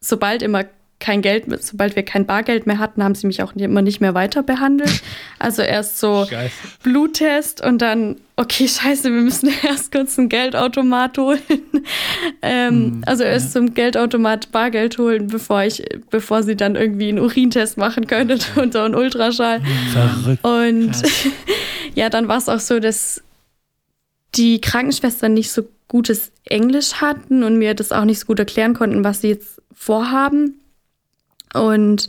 sobald immer kein Geld, mehr- sobald wir kein Bargeld mehr hatten, haben sie mich auch immer nicht mehr weiter behandelt. Also erst so Scheiße. Bluttest und dann, okay, scheiße, wir müssen erst kurz einen Geldautomat holen. ähm, Hm, also erst zum Geldautomat Bargeld holen, bevor ich, bevor sie dann irgendwie einen Urintest machen können und so einen Ultraschall. Verrückt. Und Krass. ja, dann war es auch so, dass die Krankenschwestern nicht so gutes Englisch hatten und mir das auch nicht so gut erklären konnten, was sie jetzt vorhaben. Und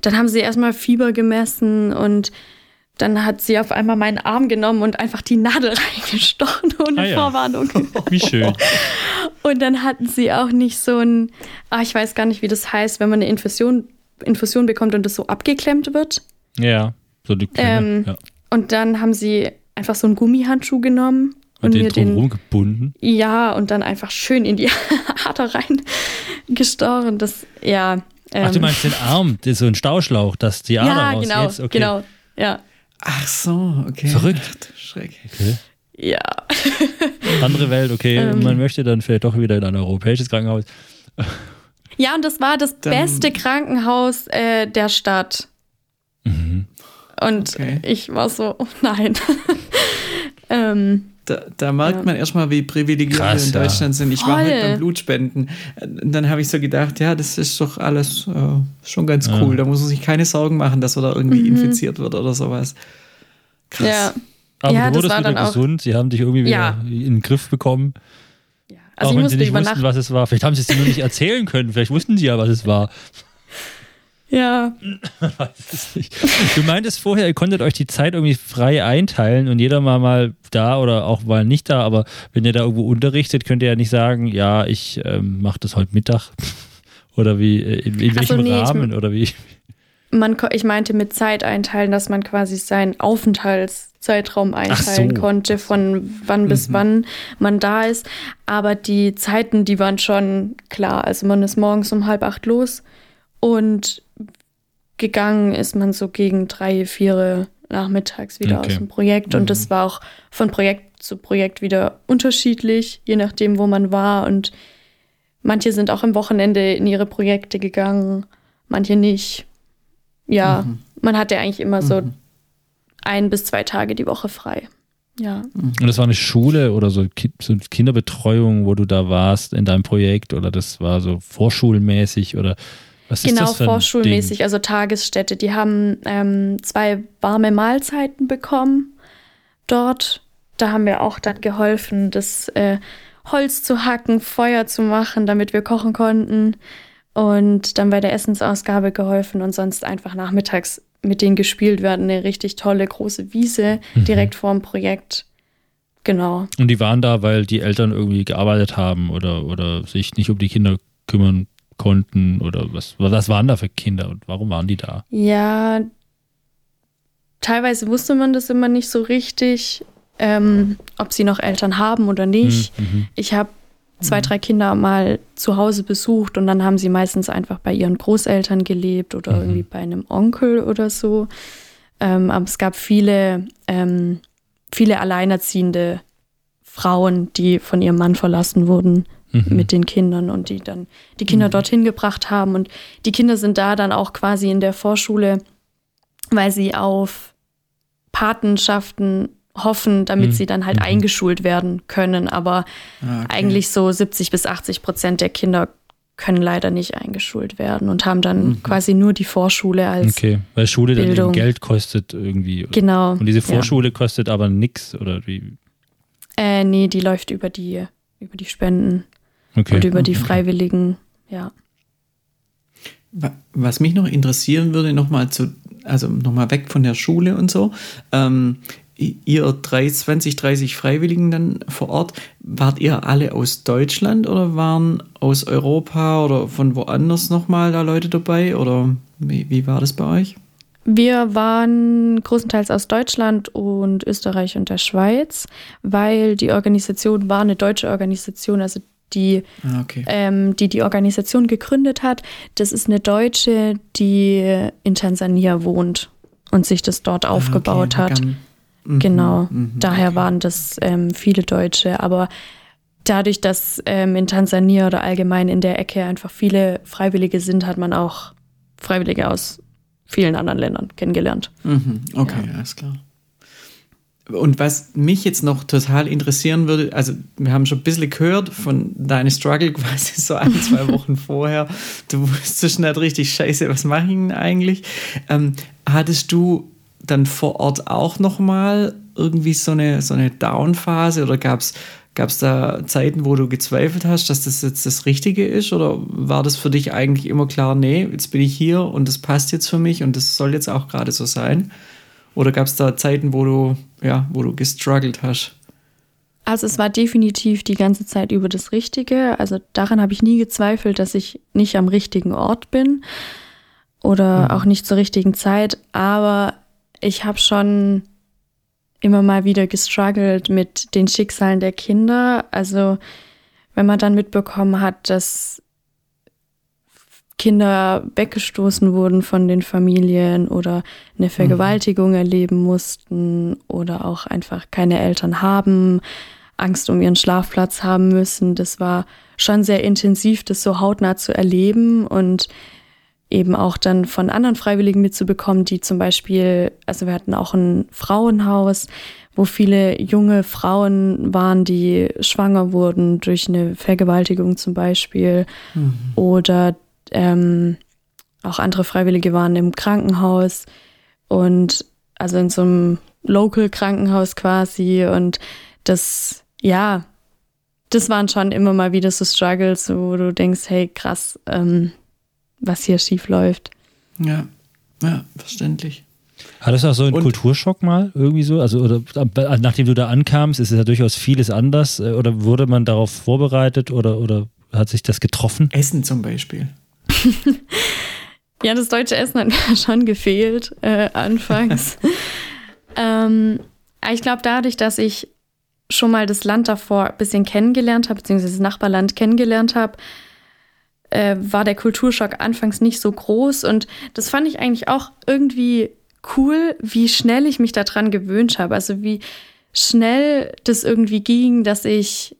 dann haben sie erstmal Fieber gemessen und dann hat sie auf einmal meinen Arm genommen und einfach die Nadel reingestochen ohne Ah ja. Vorwarnung. Wie schön. Und dann hatten sie auch nicht so ein, ah, ich weiß gar nicht, wie das heißt, wenn man eine Infusion, Infusion bekommt und das so abgeklemmt wird. Ja, so die Ähm, ja. Und dann haben sie einfach so einen Gummihandschuh genommen Und, und den drumherum gebunden. ja, und dann einfach schön in die Ader rein gestochen. Das, ja. Ach, du ähm, meinst den Arm, das ist so ein Stauschlauch, dass die Ader ja, raus genau, jetzt? Okay. genau, ja, Ach so, okay. Verrückt. Ach, Schreck. Okay. ja. Andere Welt, okay, Ähm. man möchte dann vielleicht doch wieder in ein europäisches Krankenhaus. Ja, und das war das Dann- beste Krankenhaus äh, der Stadt. Mhm. Und Okay. ich war so, oh nein. ähm, Da, da merkt Ja. man erstmal, wie privilegiert Krass, wir in ja. Deutschland sind. Ich war Voll. halt beim Blutspenden. Und dann habe ich so gedacht, ja, das ist doch alles äh, schon ganz Ja. cool. Da muss man sich keine Sorgen machen, dass man da irgendwie infiziert wird oder sowas. Krass. Mhm. ja. Aber Ja, du das wurdest war wieder dann auch- gesund, sie haben dich irgendwie wieder Ja. in den Griff bekommen. ja. Also auch ich wenn sie nicht wussten, was es war. Vielleicht haben sie es dir nur nicht erzählen können, vielleicht wussten sie ja, was es war. Ja. weiß es nicht. Du meintest vorher, ihr konntet euch die Zeit irgendwie frei einteilen und jeder mal mal da oder auch mal nicht da, aber wenn ihr da irgendwo unterrichtet, könnt ihr ja nicht sagen, ja, ich ähm, mache das heute Mittag oder wie, äh, in, in Ach so, welchem nee, ich- Rahmen oder wie. Man, ich meinte mit Zeit einteilen, dass man quasi seinen Aufenthaltszeitraum einteilen so. konnte, von wann bis wann man da ist. Aber die Zeiten, die waren schon klar. Also man ist morgens um halb acht los und gegangen ist man so gegen drei, vier nachmittags wieder Okay. aus dem Projekt. Und das war auch von Projekt zu Projekt wieder unterschiedlich, je nachdem, wo man war. Und manche sind auch am Wochenende in ihre Projekte gegangen, manche nicht. Ja, man hatte eigentlich immer so ein bis zwei Tage die Woche frei. Ja. Und das war eine Schule oder so Kinderbetreuung, wo du da warst in deinem Projekt oder das war so vorschulmäßig oder was Genau, vorschulmäßig, also Tagesstätte. Die haben ähm, zwei warme Mahlzeiten bekommen dort. Da haben wir auch dann geholfen, das äh, Holz zu hacken, Feuer zu machen, damit wir kochen konnten. Und dann bei der Essensausgabe geholfen und sonst einfach nachmittags mit denen gespielt werden. Eine richtig tolle große Wiese Mhm. direkt vor dem Projekt. Genau. Und die waren da, weil die Eltern irgendwie gearbeitet haben oder, oder sich nicht um die Kinder kümmern konnten oder was, was waren da für Kinder und warum waren die da? Ja, teilweise wusste man das immer nicht so richtig, ähm, ob sie noch Eltern haben oder nicht. Mhm. Ich habe zwei, drei Kinder mal zu Hause besucht und dann haben sie meistens einfach bei ihren Großeltern gelebt oder Mhm. irgendwie bei einem Onkel oder so. Ähm, aber es gab viele, ähm, viele alleinerziehende Frauen, die von ihrem Mann verlassen wurden Mhm. mit den Kindern und die dann die Kinder dorthin gebracht haben. Und die Kinder sind da dann auch quasi in der Vorschule, weil sie auf Patenschaften hoffen, damit Mhm. sie dann halt Mhm. eingeschult werden können. Aber Ah, okay. eigentlich so 70 bis 80 Prozent der Kinder können leider nicht eingeschult werden und haben dann quasi nur die Vorschule als Okay, weil Schule dann eben Bildung. Geld kostet irgendwie. genau. Und diese ja. Vorschule kostet aber nichts oder wie? Äh, nee, die läuft über die, über die Spenden Okay. und über die Okay. Freiwilligen. Ja. Wa- Was mich noch interessieren würde, nochmal zu, also nochmal weg von der Schule und so. Ähm, ihr 30, 20, 30 Freiwilligen dann vor Ort, wart ihr alle aus Deutschland oder waren aus Europa oder von woanders nochmal da Leute dabei? Oder wie, wie war das bei euch? Wir waren größtenteils aus Deutschland und Österreich und der Schweiz, weil die Organisation war eine deutsche Organisation, also die Ah, okay. ähm, die die Organisation gegründet hat. Das ist eine Deutsche, die in Tansania wohnt und sich das dort aufgebaut Ah, okay. hat. Mhm, Genau, mhm, daher okay. waren das ähm, viele Deutsche. Aber dadurch, dass ähm, in Tansania oder allgemein in der Ecke einfach viele Freiwillige sind, hat man auch Freiwillige aus vielen anderen Ländern kennengelernt. Mhm, okay, alles klar. Und was mich jetzt noch total interessieren würde, also wir haben schon ein bisschen gehört von deinem Struggle quasi so ein, zwei Wochen vorher. Du wusstest nicht richtig scheiße, was mache ich denn eigentlich? Ähm, hattest du dann vor Ort auch nochmal irgendwie so eine, so eine Down-Phase oder gab es da Zeiten, wo du gezweifelt hast, dass das jetzt das Richtige ist? Oder war das für dich eigentlich immer klar, nee, jetzt bin ich hier und das passt jetzt für mich und das soll jetzt auch gerade so sein? Oder gab es da Zeiten, wo du, ja, wo du gestruggelt hast? Also es war definitiv die ganze Zeit über das Richtige. Also daran habe ich nie gezweifelt, dass ich nicht am richtigen Ort bin oder mhm. auch nicht zur richtigen Zeit. Aber ich habe schon immer mal wieder gestruggelt mit den Schicksalen der Kinder. Also wenn man dann mitbekommen hat, dass Kinder weggestoßen wurden von den Familien oder eine Vergewaltigung mhm. erleben mussten oder auch einfach keine Eltern haben, Angst um ihren Schlafplatz haben müssen. Das war schon sehr intensiv, das so hautnah zu erleben und eben auch dann von anderen Freiwilligen mitzubekommen, die zum Beispiel, also wir hatten auch ein Frauenhaus, wo viele junge Frauen waren, die schwanger wurden durch eine Vergewaltigung zum Beispiel mhm. oder ähm, auch andere Freiwillige waren im Krankenhaus und also in so einem Local-Krankenhaus quasi und das, ja, das waren schon immer mal wieder so Struggles, wo du denkst, hey, krass, ähm, was hier schief läuft. Ja, ja, verständlich. Hattest du auch so einen und, Kulturschock mal irgendwie so? Also, oder nachdem du da ankamst, ist es ja durchaus vieles anders. Äh, oder wurde man darauf vorbereitet oder, oder hat sich das getroffen? Essen zum Beispiel. ja, das deutsche Essen hat mir schon gefehlt äh, anfangs. ähm, ich glaube, dadurch, dass ich schon mal das Land davor ein bisschen kennengelernt habe, beziehungsweise das Nachbarland kennengelernt habe, äh, war der Kulturschock anfangs nicht so groß. Und das fand ich eigentlich auch irgendwie cool, wie schnell ich mich daran gewöhnt habe. Also wie schnell das irgendwie ging, dass ich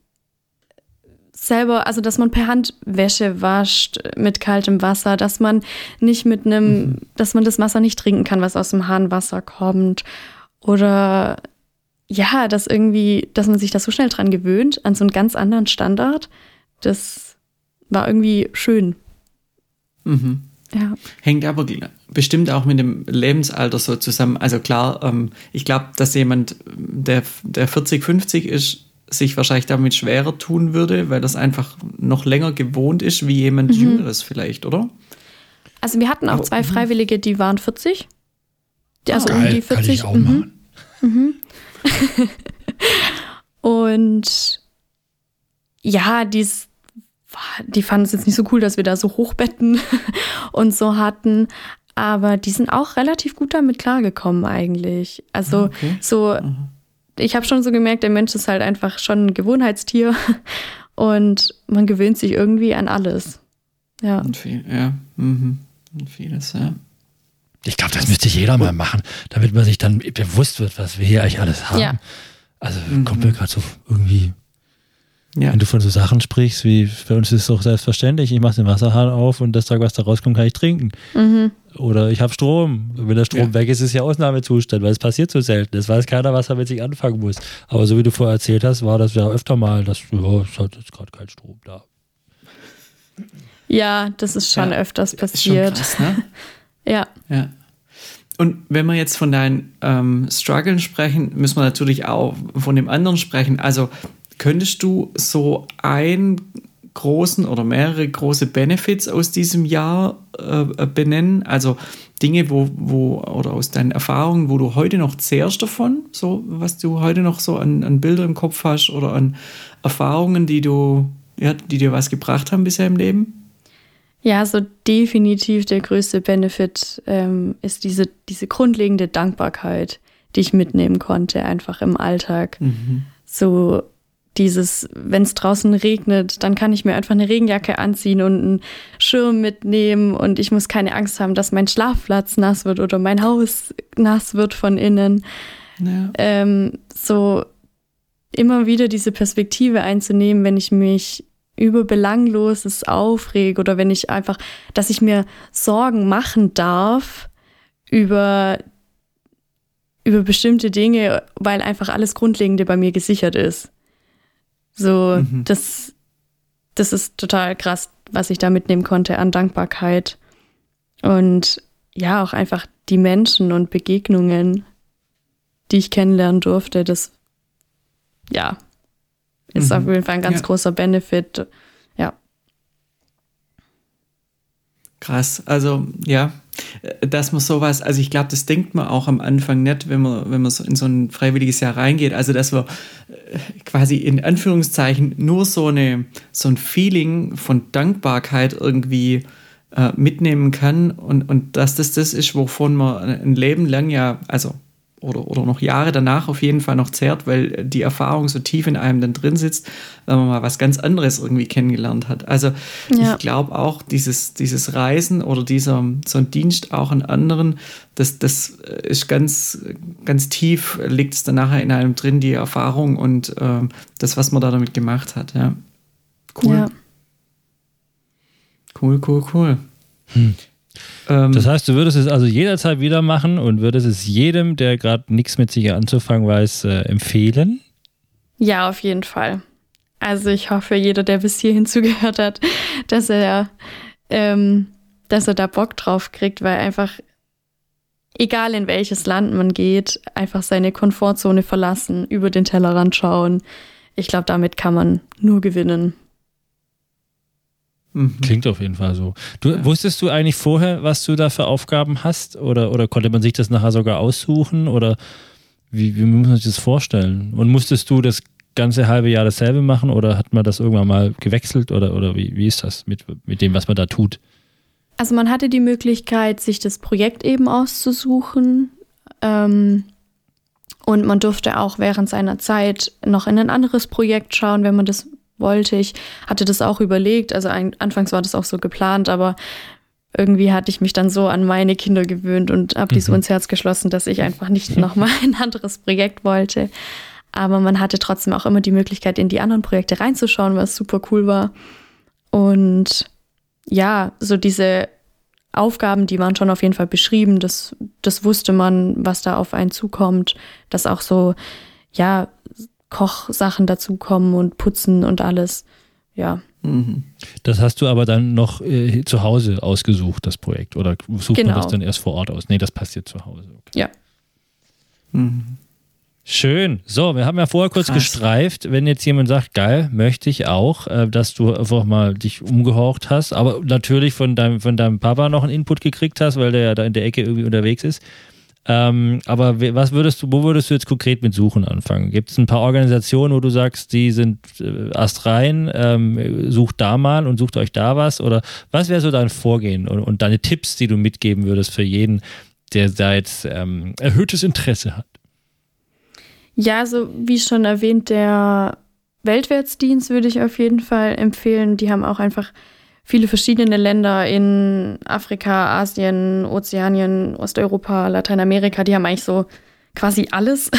selber, also dass man per Hand Wäsche wascht mit kaltem Wasser, dass man nicht mit einem, mhm. dass man das Wasser nicht trinken kann, was aus dem Hahnwasser kommt. Oder ja, dass irgendwie, dass man sich da so schnell dran gewöhnt, an so einen ganz anderen Standard. Das war irgendwie schön. Mhm. Ja. Hängt aber bestimmt auch mit dem Lebensalter so zusammen. Also klar, ähm, ich glaube, dass jemand, der, der 40, 50 ist, sich wahrscheinlich damit schwerer tun würde, weil das einfach noch länger gewohnt ist wie jemand mhm. Jüngeres vielleicht, oder? Also wir hatten auch zwei mhm. Freiwillige, die waren 40. Also Geil, um die 40. Kann ich auch mhm. machen. Mhm. Und ja, dies, die fanden es jetzt nicht so cool, dass wir da so Hochbetten und so hatten. Aber die sind auch relativ gut damit klargekommen eigentlich. Also okay. so mhm ich habe schon so gemerkt, der Mensch ist halt einfach schon ein Gewohnheitstier und man gewöhnt sich irgendwie an alles. Ja. Und viel, ja. Mhm. Und vieles, ja. Ich glaube, das müsste jeder mal machen, damit man sich dann bewusst wird, was wir hier eigentlich alles haben. Ja. Also mhm. kommt mir gerade so irgendwie ja. Wenn du von so Sachen sprichst, wie bei uns ist es doch selbstverständlich, ich mache den Wasserhahn auf und das Tag, was da rauskommt, kann ich trinken. Mhm. Oder ich habe Strom. Wenn der Strom ja. weg ist, ist ja Ausnahmezustand, weil es passiert so selten. Es weiß keiner, was er mit sich anfangen muss. Aber so wie du vorher erzählt hast, war das ja öfter mal, dass ja, es hat jetzt gerade kein Strom da. Ja, das ist schon ja, öfters passiert. Krass, ne? ja. Ja. Und wenn wir jetzt von deinen ähm, Struggeln sprechen, müssen wir natürlich auch von dem anderen sprechen. Also Könntest du so einen großen oder mehrere große Benefits aus diesem Jahr äh, äh, benennen? Also Dinge, wo, wo, oder aus deinen Erfahrungen, wo du heute noch zehrst davon, so was du heute noch so an, an Bilder im Kopf hast oder an Erfahrungen, die du, ja, die dir was gebracht haben bisher im Leben? Ja, so definitiv der größte Benefit ähm, ist diese, diese grundlegende Dankbarkeit, die ich mitnehmen konnte, einfach im Alltag. Mhm. So dieses, wenn es draußen regnet, dann kann ich mir einfach eine Regenjacke anziehen und einen Schirm mitnehmen und ich muss keine Angst haben, dass mein Schlafplatz nass wird oder mein Haus nass wird von innen. Ja. Ähm, so immer wieder diese Perspektive einzunehmen, wenn ich mich über Belangloses aufrege oder wenn ich einfach, dass ich mir Sorgen machen darf über über bestimmte Dinge, weil einfach alles Grundlegende bei mir gesichert ist. So, mhm. das, das ist total krass, was ich da mitnehmen konnte an Dankbarkeit. Und ja, auch einfach die Menschen und Begegnungen, die ich kennenlernen durfte, das, ja, ist mhm. auf jeden Fall ein ganz ja. großer Benefit. Ja. Krass. Also, ja, dass man sowas, also ich glaube, das denkt man auch am Anfang nicht, wenn man, wenn man so in so ein freiwilliges Jahr reingeht. Also, dass man äh, quasi in Anführungszeichen nur so, eine, so ein Feeling von Dankbarkeit irgendwie äh, mitnehmen kann und, und dass das das ist, wovon man ein Leben lang ja, also oder, oder noch Jahre danach auf jeden Fall noch zehrt, weil die Erfahrung so tief in einem dann drin sitzt, wenn man mal was ganz anderes irgendwie kennengelernt hat. Also ja. ich glaube auch, dieses, dieses Reisen oder dieser so ein Dienst auch an anderen, das, das ist ganz, ganz tief, liegt es dann nachher in einem drin, die Erfahrung und äh, das, was man da damit gemacht hat. Ja. Cool. Ja. Cool, cool, cool. Hm. Ähm, das heißt, du würdest es also jederzeit wieder machen und würdest es jedem, der gerade nichts mit sich anzufangen weiß, äh, empfehlen? Ja, auf jeden Fall. Also ich hoffe, jeder, der bis hierhin zugehört hat, dass er, ähm, dass er da Bock drauf kriegt, weil einfach, egal in welches Land man geht, einfach seine Komfortzone verlassen, über den Tellerrand schauen. Ich glaube, damit kann man nur gewinnen. Mhm. Klingt auf jeden Fall so. Du, ja. Wusstest du eigentlich vorher, was du da für Aufgaben hast? Oder, oder konnte man sich das nachher sogar aussuchen? Oder wie, wie muss man sich das vorstellen? Und musstest du das ganze halbe Jahr dasselbe machen oder hat man das irgendwann mal gewechselt? Oder, oder wie, wie ist das mit, mit dem, was man da tut? Also man hatte die Möglichkeit, sich das Projekt eben auszusuchen. Ähm, und man durfte auch während seiner Zeit noch in ein anderes Projekt schauen, wenn man das wollte. Ich hatte das auch überlegt, also ein, anfangs war das auch so geplant, aber irgendwie hatte ich mich dann so an meine Kinder gewöhnt und habe die so mhm. ins Herz geschlossen, dass ich einfach nicht nochmal ein anderes Projekt wollte. Aber man hatte trotzdem auch immer die Möglichkeit, in die anderen Projekte reinzuschauen, was super cool war. Und ja, so diese Aufgaben, die waren schon auf jeden Fall beschrieben. Das, das wusste man, was da auf einen zukommt. Dass auch so, ja, Kochsachen dazukommen und putzen und alles. Ja. Mhm. Das hast du aber dann noch äh, zu Hause ausgesucht, das Projekt? Oder sucht genau. man das dann erst vor Ort aus? Nee, das passiert zu Hause. Okay. Ja. Mhm. Schön. So, wir haben ja vorher kurz Krass. gestreift, wenn jetzt jemand sagt, geil, möchte ich auch, äh, dass du einfach mal dich umgehorcht hast, aber natürlich von deinem, von deinem Papa noch einen Input gekriegt hast, weil der ja da in der Ecke irgendwie unterwegs ist. Ähm, aber was würdest du, wo würdest du jetzt konkret mit Suchen anfangen? Gibt es ein paar Organisationen, wo du sagst, die sind äh, astrein, ähm, sucht da mal und sucht euch da was? Oder was wäre so dein Vorgehen und, und, deine Tipps, die du mitgeben würdest für jeden, der da jetzt ähm, erhöhtes Interesse hat? Ja, also wie schon erwähnt, der Weltwärtsdienst würde ich auf jeden Fall empfehlen. Die haben auch einfach viele verschiedene Länder in Afrika, Asien, Ozeanien, Osteuropa, Lateinamerika, die haben eigentlich so quasi alles.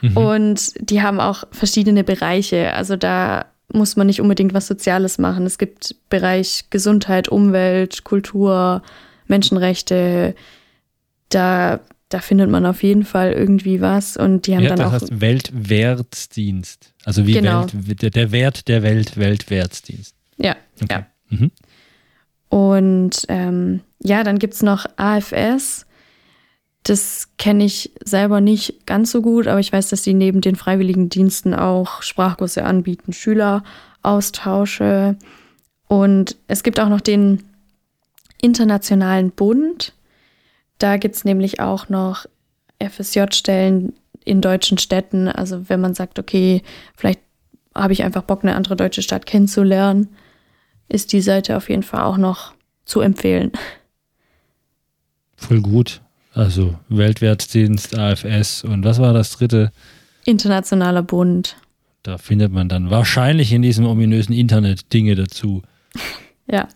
Mhm. Und die haben auch verschiedene Bereiche. Also da muss man nicht unbedingt was Soziales machen. Es gibt Bereich Gesundheit, Umwelt, Kultur, Menschenrechte. Da, da findet man auf jeden Fall irgendwie was. Und die haben ja, dann das auch. heißt Weltwertsdienst. Also wie genau. Welt, der Wert der Welt, Weltwertsdienst. Ja, okay. ja. Mhm. Und ähm, ja, dann gibt es noch AFS. Das kenne ich selber nicht ganz so gut, aber ich weiß, dass sie neben den freiwilligen Diensten auch Sprachkurse anbieten, Schüleraustausche. Und es gibt auch noch den Internationalen Bund. Da gibt es nämlich auch noch FSJ-Stellen in deutschen Städten. Also wenn man sagt, okay, vielleicht habe ich einfach Bock, eine andere deutsche Stadt kennenzulernen, ist die Seite auf jeden Fall auch noch zu empfehlen. Voll gut. Also Weltwertdienst, AFS und was war das dritte? Internationaler Bund. Da findet man dann wahrscheinlich in diesem ominösen Internet Dinge dazu. ja.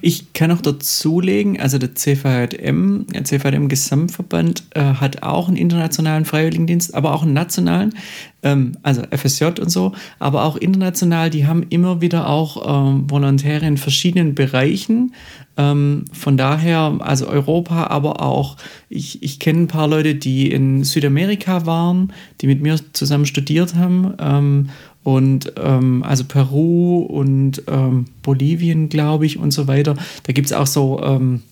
Ich kann noch dazulegen, also der CVJM, der CVJM Gesamtverband äh, hat auch einen internationalen Freiwilligendienst, aber auch einen nationalen, ähm, also FSJ und so, aber auch international, die haben immer wieder auch ähm, Volontäre in verschiedenen Bereichen. Ähm, von daher, also Europa, aber auch, ich, ich kenne ein paar Leute, die in Südamerika waren, die mit mir zusammen studiert haben ähm, und ähm, also Peru und ähm, Bolivien, glaube ich, und so weiter. Da gibt es auch so ähm,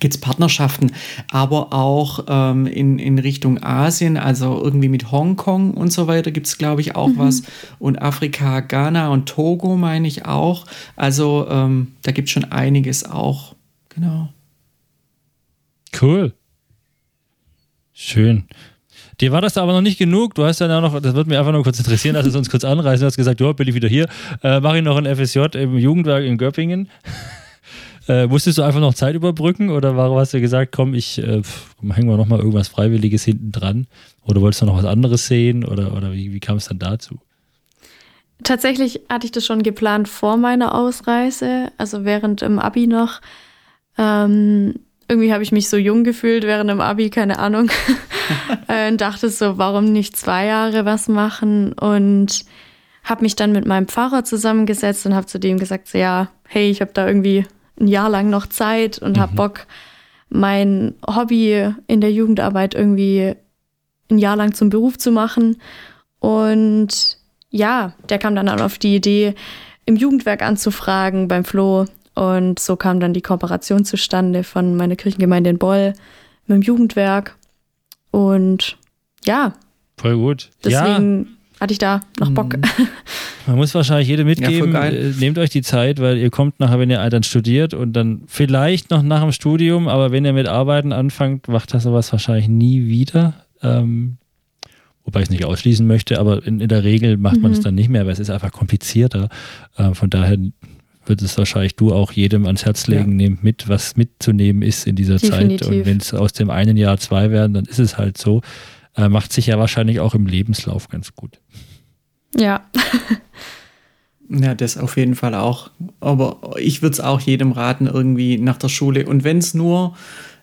gibt's Partnerschaften, aber auch ähm, in, in Richtung Asien, also irgendwie mit Hongkong und so weiter gibt es, glaube ich, auch mhm. was. Und Afrika, Ghana und Togo meine ich auch. Also ähm, da gibt es schon einiges auch. Genau. Cool. Schön. Dir war das aber noch nicht genug. Du hast dann auch noch, das würde mich einfach nur kurz interessieren, dass du uns kurz anreißen. Du hast gesagt, ja, bin ich wieder hier. Äh, Mache ich noch ein FSJ im Jugendwerk in Göppingen. Äh, musstest du einfach noch Zeit überbrücken oder warum hast du gesagt, komm, ich äh, hängen wir nochmal irgendwas Freiwilliges hinten dran? Oder wolltest du noch was anderes sehen? Oder, oder wie, wie kam es dann dazu? Tatsächlich hatte ich das schon geplant vor meiner Ausreise, also während im Abi noch. Ähm, irgendwie habe ich mich so jung gefühlt während dem Abi, keine Ahnung. äh, und dachte so, warum nicht zwei Jahre was machen? Und habe mich dann mit meinem Pfarrer zusammengesetzt und habe zu dem gesagt, so, ja, hey, ich habe da irgendwie ein Jahr lang noch Zeit und mhm. habe Bock, mein Hobby in der Jugendarbeit irgendwie ein Jahr lang zum Beruf zu machen. Und ja, der kam dann auf die Idee, im Jugendwerk anzufragen beim Flo. Und so kam dann die Kooperation zustande von meiner Kirchengemeinde in Boll mit dem Jugendwerk. Und ja. Voll gut. Deswegen ja. hatte ich da noch Bock. Mhm. Man muss wahrscheinlich jedem mitgeben, ja, äh, nehmt euch die Zeit, weil ihr kommt nachher, wenn ihr dann studiert und dann vielleicht noch nach dem Studium, aber wenn ihr mit Arbeiten anfangt, macht das sowas wahrscheinlich nie wieder. Ähm, wobei ich es nicht ausschließen möchte, aber in, in der Regel macht man es mhm. dann nicht mehr, weil es ist einfach komplizierter. Äh, von daher wird es wahrscheinlich du auch jedem ans Herz legen, ja. nehmt mit, was mitzunehmen ist in dieser Definitiv. Zeit. Und wenn es aus dem einen Jahr zwei werden, dann ist es halt so. Äh, macht sich ja wahrscheinlich auch im Lebenslauf ganz gut. Ja. ja, das auf jeden Fall auch. Aber ich würde es auch jedem raten, irgendwie nach der Schule. Und wenn es nur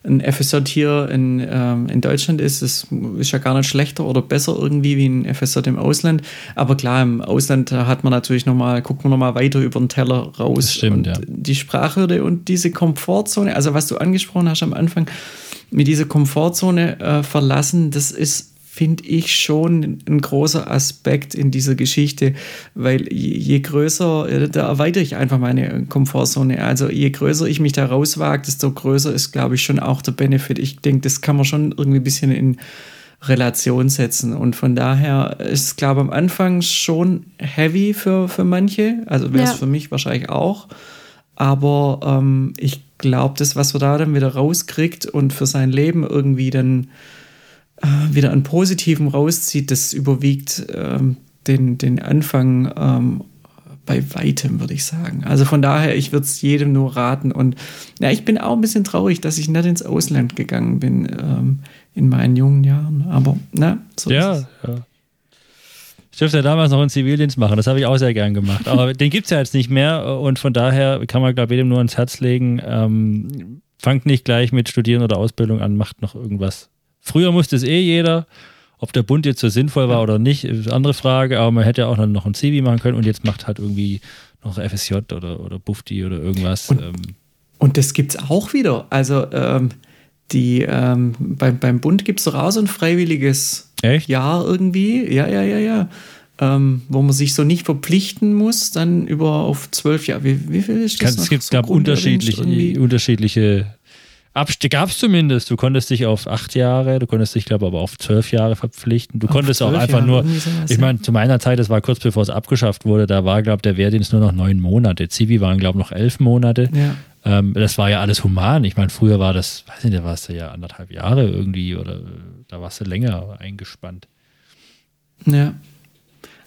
ein FSJ hier in, ähm, in Deutschland ist, das ist ja gar nicht schlechter oder besser irgendwie wie ein FSJ im Ausland. Aber klar, im Ausland hat man natürlich nochmal, guckt man nochmal weiter über den Teller raus. Das stimmt, und ja. Die Sprachhürde und diese Komfortzone, also was du angesprochen hast am Anfang, mit dieser Komfortzone äh, verlassen, das ist finde ich schon ein großer Aspekt in dieser Geschichte, weil je, je, größer, äh, da erweitere ich einfach meine Komfortzone. Also je größer ich mich da rauswage, desto größer ist, glaube ich, schon auch der Benefit. Ich denke, das kann man schon irgendwie ein bisschen in Relation setzen. Und von daher ist es, glaube ich, am Anfang schon heavy für, für manche. Also wäre es ja. für mich wahrscheinlich auch. Aber ähm, ich glaube, das, was man da dann wieder rauskriegt und für sein Leben irgendwie dann äh, wieder an Positivem rauszieht, das überwiegt ähm, den, den Anfang ähm, bei weitem, würde ich sagen. Also von daher, ich würde es jedem nur raten. Und ja, ich bin auch ein bisschen traurig, dass ich nicht ins Ausland gegangen bin ähm, in meinen jungen Jahren. Aber na, so ja, ist es. ja. Ich durfte ja damals noch einen Zivildienst machen, das habe ich auch sehr gern gemacht. Aber den gibt es ja jetzt nicht mehr und von daher kann man, glaube ich, jedem nur ans Herz legen, ähm, fangt nicht gleich mit Studieren oder Ausbildung an, macht noch irgendwas Früher musste es eh jeder. Ob der Bund jetzt so sinnvoll war oder nicht, ist eine andere Frage, aber man hätte ja auch noch ein Zivi machen können und jetzt macht halt irgendwie noch FSJ oder, oder Bufti oder irgendwas. Und, ähm. und das gibt es auch wieder. Also ähm, die, ähm, beim, beim Bund gibt es doch auch so ein freiwilliges Echt? Jahr irgendwie. Ja, ja, ja, ja. Ähm, wo man sich so nicht verpflichten muss, dann über auf zwölf Jahre. Wie, wie viel ist das? es gibt, so gab unterschiedliche, unterschiedliche Abstieg gab es zumindest. Du konntest dich auf acht Jahre, du konntest dich, glaube ich, aber auf zwölf Jahre verpflichten. Du auf konntest auch einfach Jahre, nur, ich meine, zu meiner Zeit, das war kurz bevor es abgeschafft wurde, da war, glaube ich, der Wehrdienst nur noch neun Monate. Zivi waren, glaube ich, noch elf Monate. Ja. Ähm, das war ja alles human. Ich meine, früher war das, weiß nicht, da warst du ja anderthalb Jahre irgendwie oder da warst du länger eingespannt. Ja.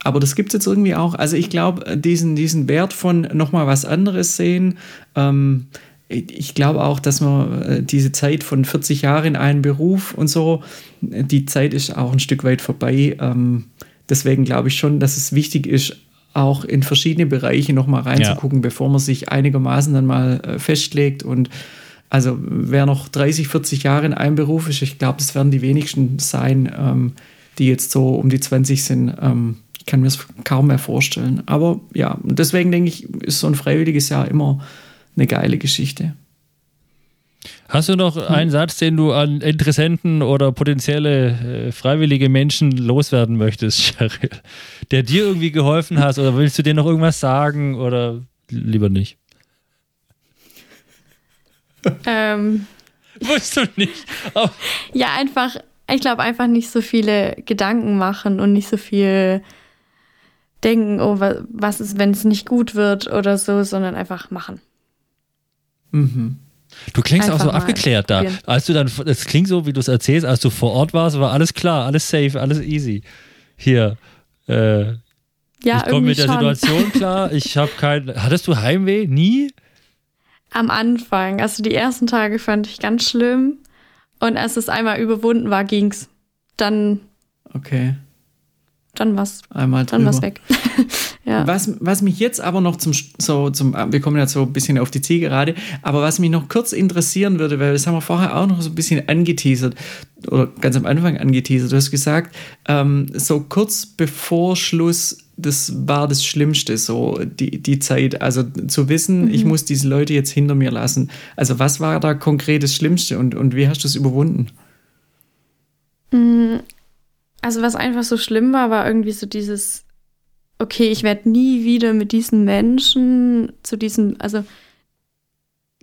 Aber das gibt es jetzt irgendwie auch. Also ich glaube, diesen, diesen Wert von nochmal was anderes sehen, ähm, ich glaube auch, dass man äh, diese Zeit von 40 Jahren in einem Beruf und so, die Zeit ist auch ein Stück weit vorbei. Ähm, deswegen glaube ich schon, dass es wichtig ist, auch in verschiedene Bereiche nochmal reinzugucken, ja. bevor man sich einigermaßen dann mal äh, festlegt. Und also wer noch 30, 40 Jahre in einem Beruf ist, ich glaube, das werden die wenigsten sein, ähm, die jetzt so um die 20 sind. Ähm, ich kann mir das kaum mehr vorstellen. Aber ja, deswegen denke ich, ist so ein freiwilliges Jahr immer eine geile Geschichte. Hast du noch hm. einen Satz, den du an Interessenten oder potenzielle äh, freiwillige Menschen loswerden möchtest, Cheryl, der dir irgendwie geholfen hat? Oder willst du dir noch irgendwas sagen oder lieber nicht? Ähm. Wusst du nicht. Oh. Ja, einfach, ich glaube, einfach nicht so viele Gedanken machen und nicht so viel denken, oh, was ist, wenn es nicht gut wird oder so, sondern einfach machen. Mhm. Du klingst auch Einfach so mal abgeklärt da. Als du dann, es klingt so, wie du es erzählst, als du vor Ort warst, war alles klar, alles safe, alles easy. Hier, äh, Ja, ich komme mit der schon. Situation klar. Ich habe kein. Hattest du Heimweh? Nie? Am Anfang, also die ersten Tage fand ich ganz schlimm. Und als es einmal überwunden war, ging's. Dann, Okay, dann war's, einmal dann war's weg. ja. Was, was mich jetzt aber noch zum, so zum, wir kommen jetzt so ein bisschen auf die Zielgerade, aber was mich noch kurz interessieren würde, weil das haben wir vorher auch noch so ein bisschen angeteasert oder ganz am Anfang angeteasert. Du hast gesagt, ähm, so kurz bevor Schluss, das war das Schlimmste, so die, die Zeit. Also zu wissen, ich muss diese Leute jetzt hinter mir lassen. Also was war da konkret das Schlimmste und, und wie hast du es überwunden? Also was einfach so schlimm war, war irgendwie so dieses, okay, ich werde nie wieder mit diesen Menschen zu diesem, also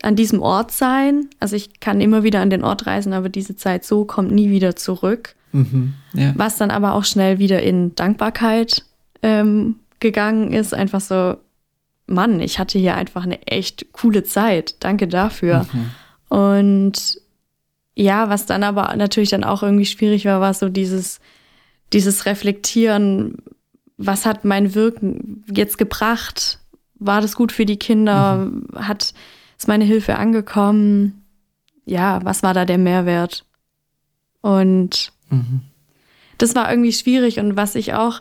an diesem Ort sein. Also ich kann immer wieder an den Ort reisen, aber diese Zeit so kommt nie wieder zurück. Mhm. Ja. Was dann aber auch schnell wieder in Dankbarkeit ähm, gegangen ist. Einfach so, Mann, ich hatte hier einfach eine echt coole Zeit. Danke dafür. Und ja, was dann aber natürlich dann auch irgendwie schwierig war, war so dieses, dieses Reflektieren, was hat mein Wirken jetzt gebracht? War das gut für die Kinder? Hat, ist meine Hilfe angekommen? Ja, was war da der Mehrwert? Und Mhm. das war irgendwie schwierig und was ich auch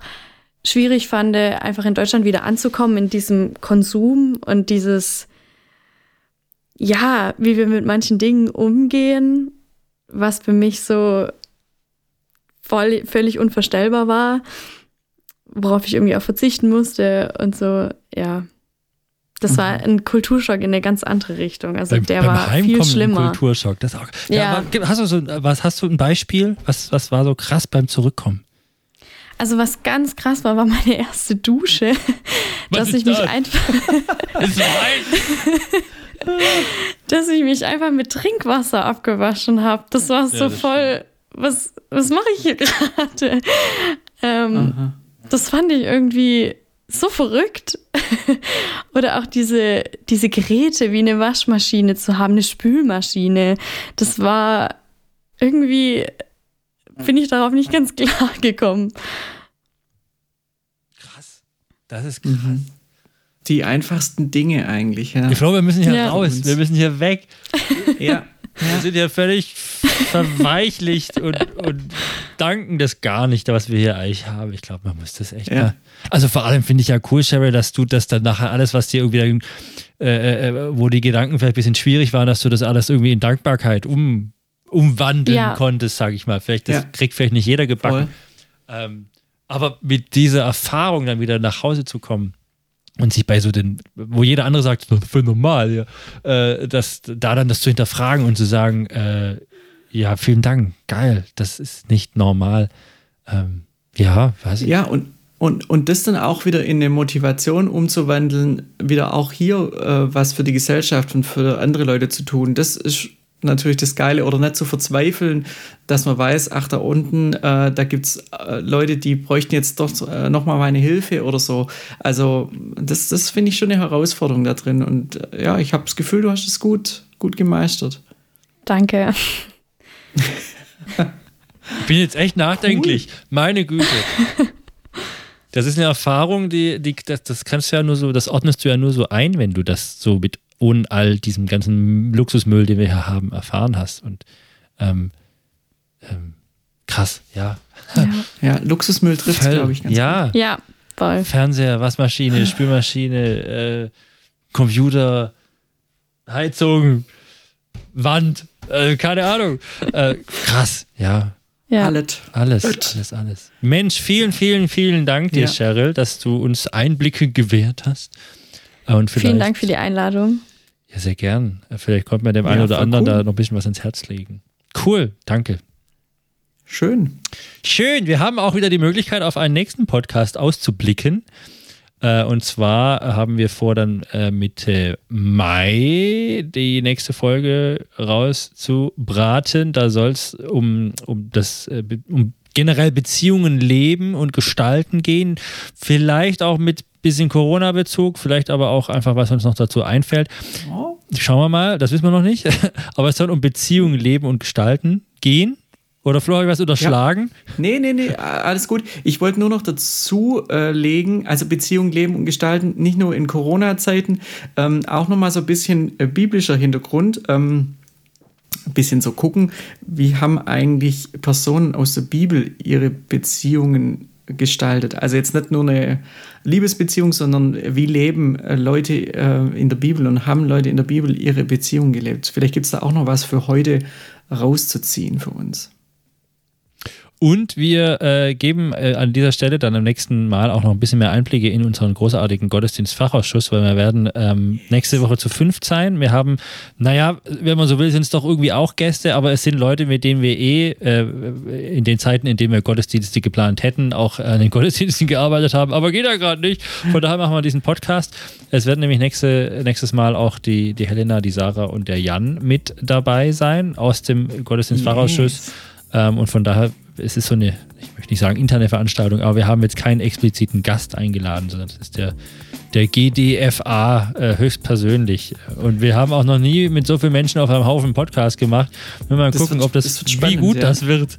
schwierig fand, einfach in Deutschland wieder anzukommen in diesem Konsum und dieses, ja, wie wir mit manchen Dingen umgehen, was für mich so voll, völlig unvorstellbar war, worauf ich irgendwie auch verzichten musste und so, ja. Das war ein Kulturschock in eine ganz andere Richtung. Also Beim- der beim war viel Heimkommen schlimmer. Kulturschock. Das auch. Ja. Ja. hast du so, was hast du ein Beispiel? Was, was war so krass beim Zurückkommen? Also was ganz krass war, war meine erste Dusche, Was dass ich mich das? einfach Es war dass ich mich einfach mit Trinkwasser abgewaschen habe. Das war so das voll, was, was mache ich hier gerade? Ähm, das fand ich irgendwie so verrückt. Oder auch diese, diese Geräte wie eine Waschmaschine zu haben, eine Spülmaschine. Das war irgendwie, bin ich darauf nicht ganz klar gekommen. krass. Das ist krass. Mhm. Die einfachsten Dinge eigentlich, ja. Ich glaube, wir müssen hier Ja. raus. Wir müssen hier weg. ja. Wir sind ja völlig verweichlicht und, und danken das gar nicht, was wir hier eigentlich haben. Ich glaube, man muss das echt Ja. mal. Also vor allem finde ich ja cool, Cheryl, dass du das dann nachher alles, was dir irgendwie, dann, äh, äh, wo die Gedanken vielleicht ein bisschen schwierig waren, dass du das alles irgendwie in Dankbarkeit um, umwandeln Ja. konntest, sage ich mal. Vielleicht, das Ja. kriegt vielleicht nicht jeder gebacken. Ähm, aber mit dieser Erfahrung dann wieder nach Hause zu kommen und sich bei so den, wo jeder andere sagt, voll normal, ja, äh, das, da dann das zu hinterfragen und zu sagen, äh, ja, vielen Dank, geil, das ist nicht normal. Ähm, ja, weiß ich. Ja, und, und, und das dann auch wieder in eine Motivation umzuwandeln, wieder auch hier äh, was für die Gesellschaft und für andere Leute zu tun, das ist natürlich das Geile oder nicht zu verzweifeln, dass man weiß, ach, da unten, äh, da gibt es äh, Leute, die bräuchten jetzt doch äh, nochmal meine Hilfe oder so. Also, das, das finde ich schon eine Herausforderung da drin. Und äh, ja, ich habe das Gefühl, du hast es gut, gut gemeistert. Danke. Ich bin jetzt echt nachdenklich. Meine Güte. Das ist eine Erfahrung, die, die das, das kannst du ja nur so, das ordnest du ja nur so ein, wenn du das so mit ohne all diesem ganzen Luxusmüll, den wir hier haben, erfahren hast. Und ähm, ähm, krass, ja. Ja, Ja, Luxusmüll trifft, glaube ich, ganz ja. ja voll. Fernseher, Waschmaschine, Spülmaschine, äh, Computer, Heizung, Wand, äh, keine Ahnung. Äh, krass, ja. Ja. Alles. Alles, Gut. alles, alles. Mensch, vielen, vielen, vielen Dank dir, Ja. Cheryl, dass du uns Einblicke gewährt hast. Und vielleicht, Vielen Dank für die Einladung. Ja, sehr gern. Vielleicht konnte man dem Ja, einen oder anderen cool. da noch ein bisschen was ins Herz legen. Cool, danke. Schön. Schön, wir haben auch wieder die Möglichkeit, auf einen nächsten Podcast auszublicken. Äh, und zwar haben wir vor, dann äh, Mitte Mai die nächste Folge rauszubraten. Da soll es um, um das äh, um generell Beziehungen leben und gestalten gehen. Vielleicht auch mit bisschen Corona-Bezug, vielleicht aber auch einfach, was uns noch dazu einfällt. Schauen wir mal, das wissen wir noch nicht. aber es soll um Beziehungen, Leben und Gestalten gehen. Oder Flo, habe ich was unterschlagen? Nee, nee, nee, alles gut. Ich wollte nur noch dazu äh, legen, also Beziehung, Leben und Gestalten, nicht nur in Corona-Zeiten, ähm, auch nochmal so ein bisschen äh, biblischer Hintergrund. Ähm, ein bisschen so gucken, wie haben eigentlich Personen aus der Bibel ihre Beziehungen gestaltet. Also jetzt nicht nur eine Liebesbeziehung, sondern wie leben äh, Leute äh, in der Bibel und haben Leute in der Bibel ihre Beziehung gelebt. Vielleicht gibt es da auch noch was für heute rauszuziehen für uns. Und wir äh, geben äh, an dieser Stelle dann am nächsten Mal auch noch ein bisschen mehr Einblicke in unseren großartigen Gottesdienstfachausschuss, weil wir werden ähm, nächste Woche zu fünft sein. Wir haben, naja, wenn man so will, sind es doch irgendwie auch Gäste, aber es sind Leute, mit denen wir eh äh, in den Zeiten, in denen wir Gottesdienste geplant hätten, auch an den Gottesdiensten gearbeitet haben, aber geht ja gerade nicht. Von daher machen wir diesen Podcast. Es werden nämlich nächste, nächstes Mal auch die, die Helena, die Sarah und der Jan mit dabei sein aus dem Gottesdienstfachausschuss. Yes. Ähm, und von daher es ist so eine, ich möchte nicht sagen interne Veranstaltung, aber wir haben jetzt keinen expliziten Gast eingeladen, sondern das ist der, der GDFA äh, höchstpersönlich. Und wir haben auch noch nie mit so vielen Menschen auf einem Haufen Podcast gemacht. Wir mal Das gucken, wird- ob das, das wird wie spannend, gut ja. das wird.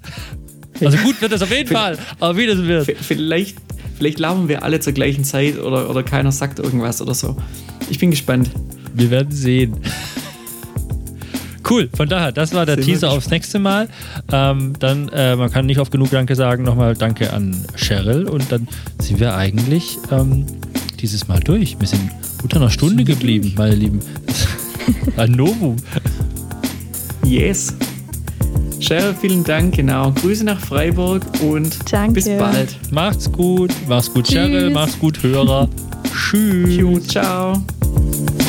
Also gut wird das auf jeden Fall, aber wie das wird. Vielleicht, vielleicht labern wir alle zur gleichen Zeit oder, oder keiner sagt irgendwas oder so. Ich bin gespannt. Wir werden sehen. Cool, von daher, das war der wir Teaser aufs nächste Mal. Ähm, dann, äh, man kann nicht oft genug Danke sagen. Nochmal Danke an Cheryl und dann sind wir eigentlich ähm, dieses Mal durch. Wir sind unter einer Stunde geblieben, meine Lieben. Ein Novum. Yes. Cheryl, vielen Dank, genau. Grüße nach Freiburg und Danke. bis bald. Macht's gut. Mach's gut, Tschüss. Cheryl. Macht's gut, Hörer. Tschüss. Ciao, ciao.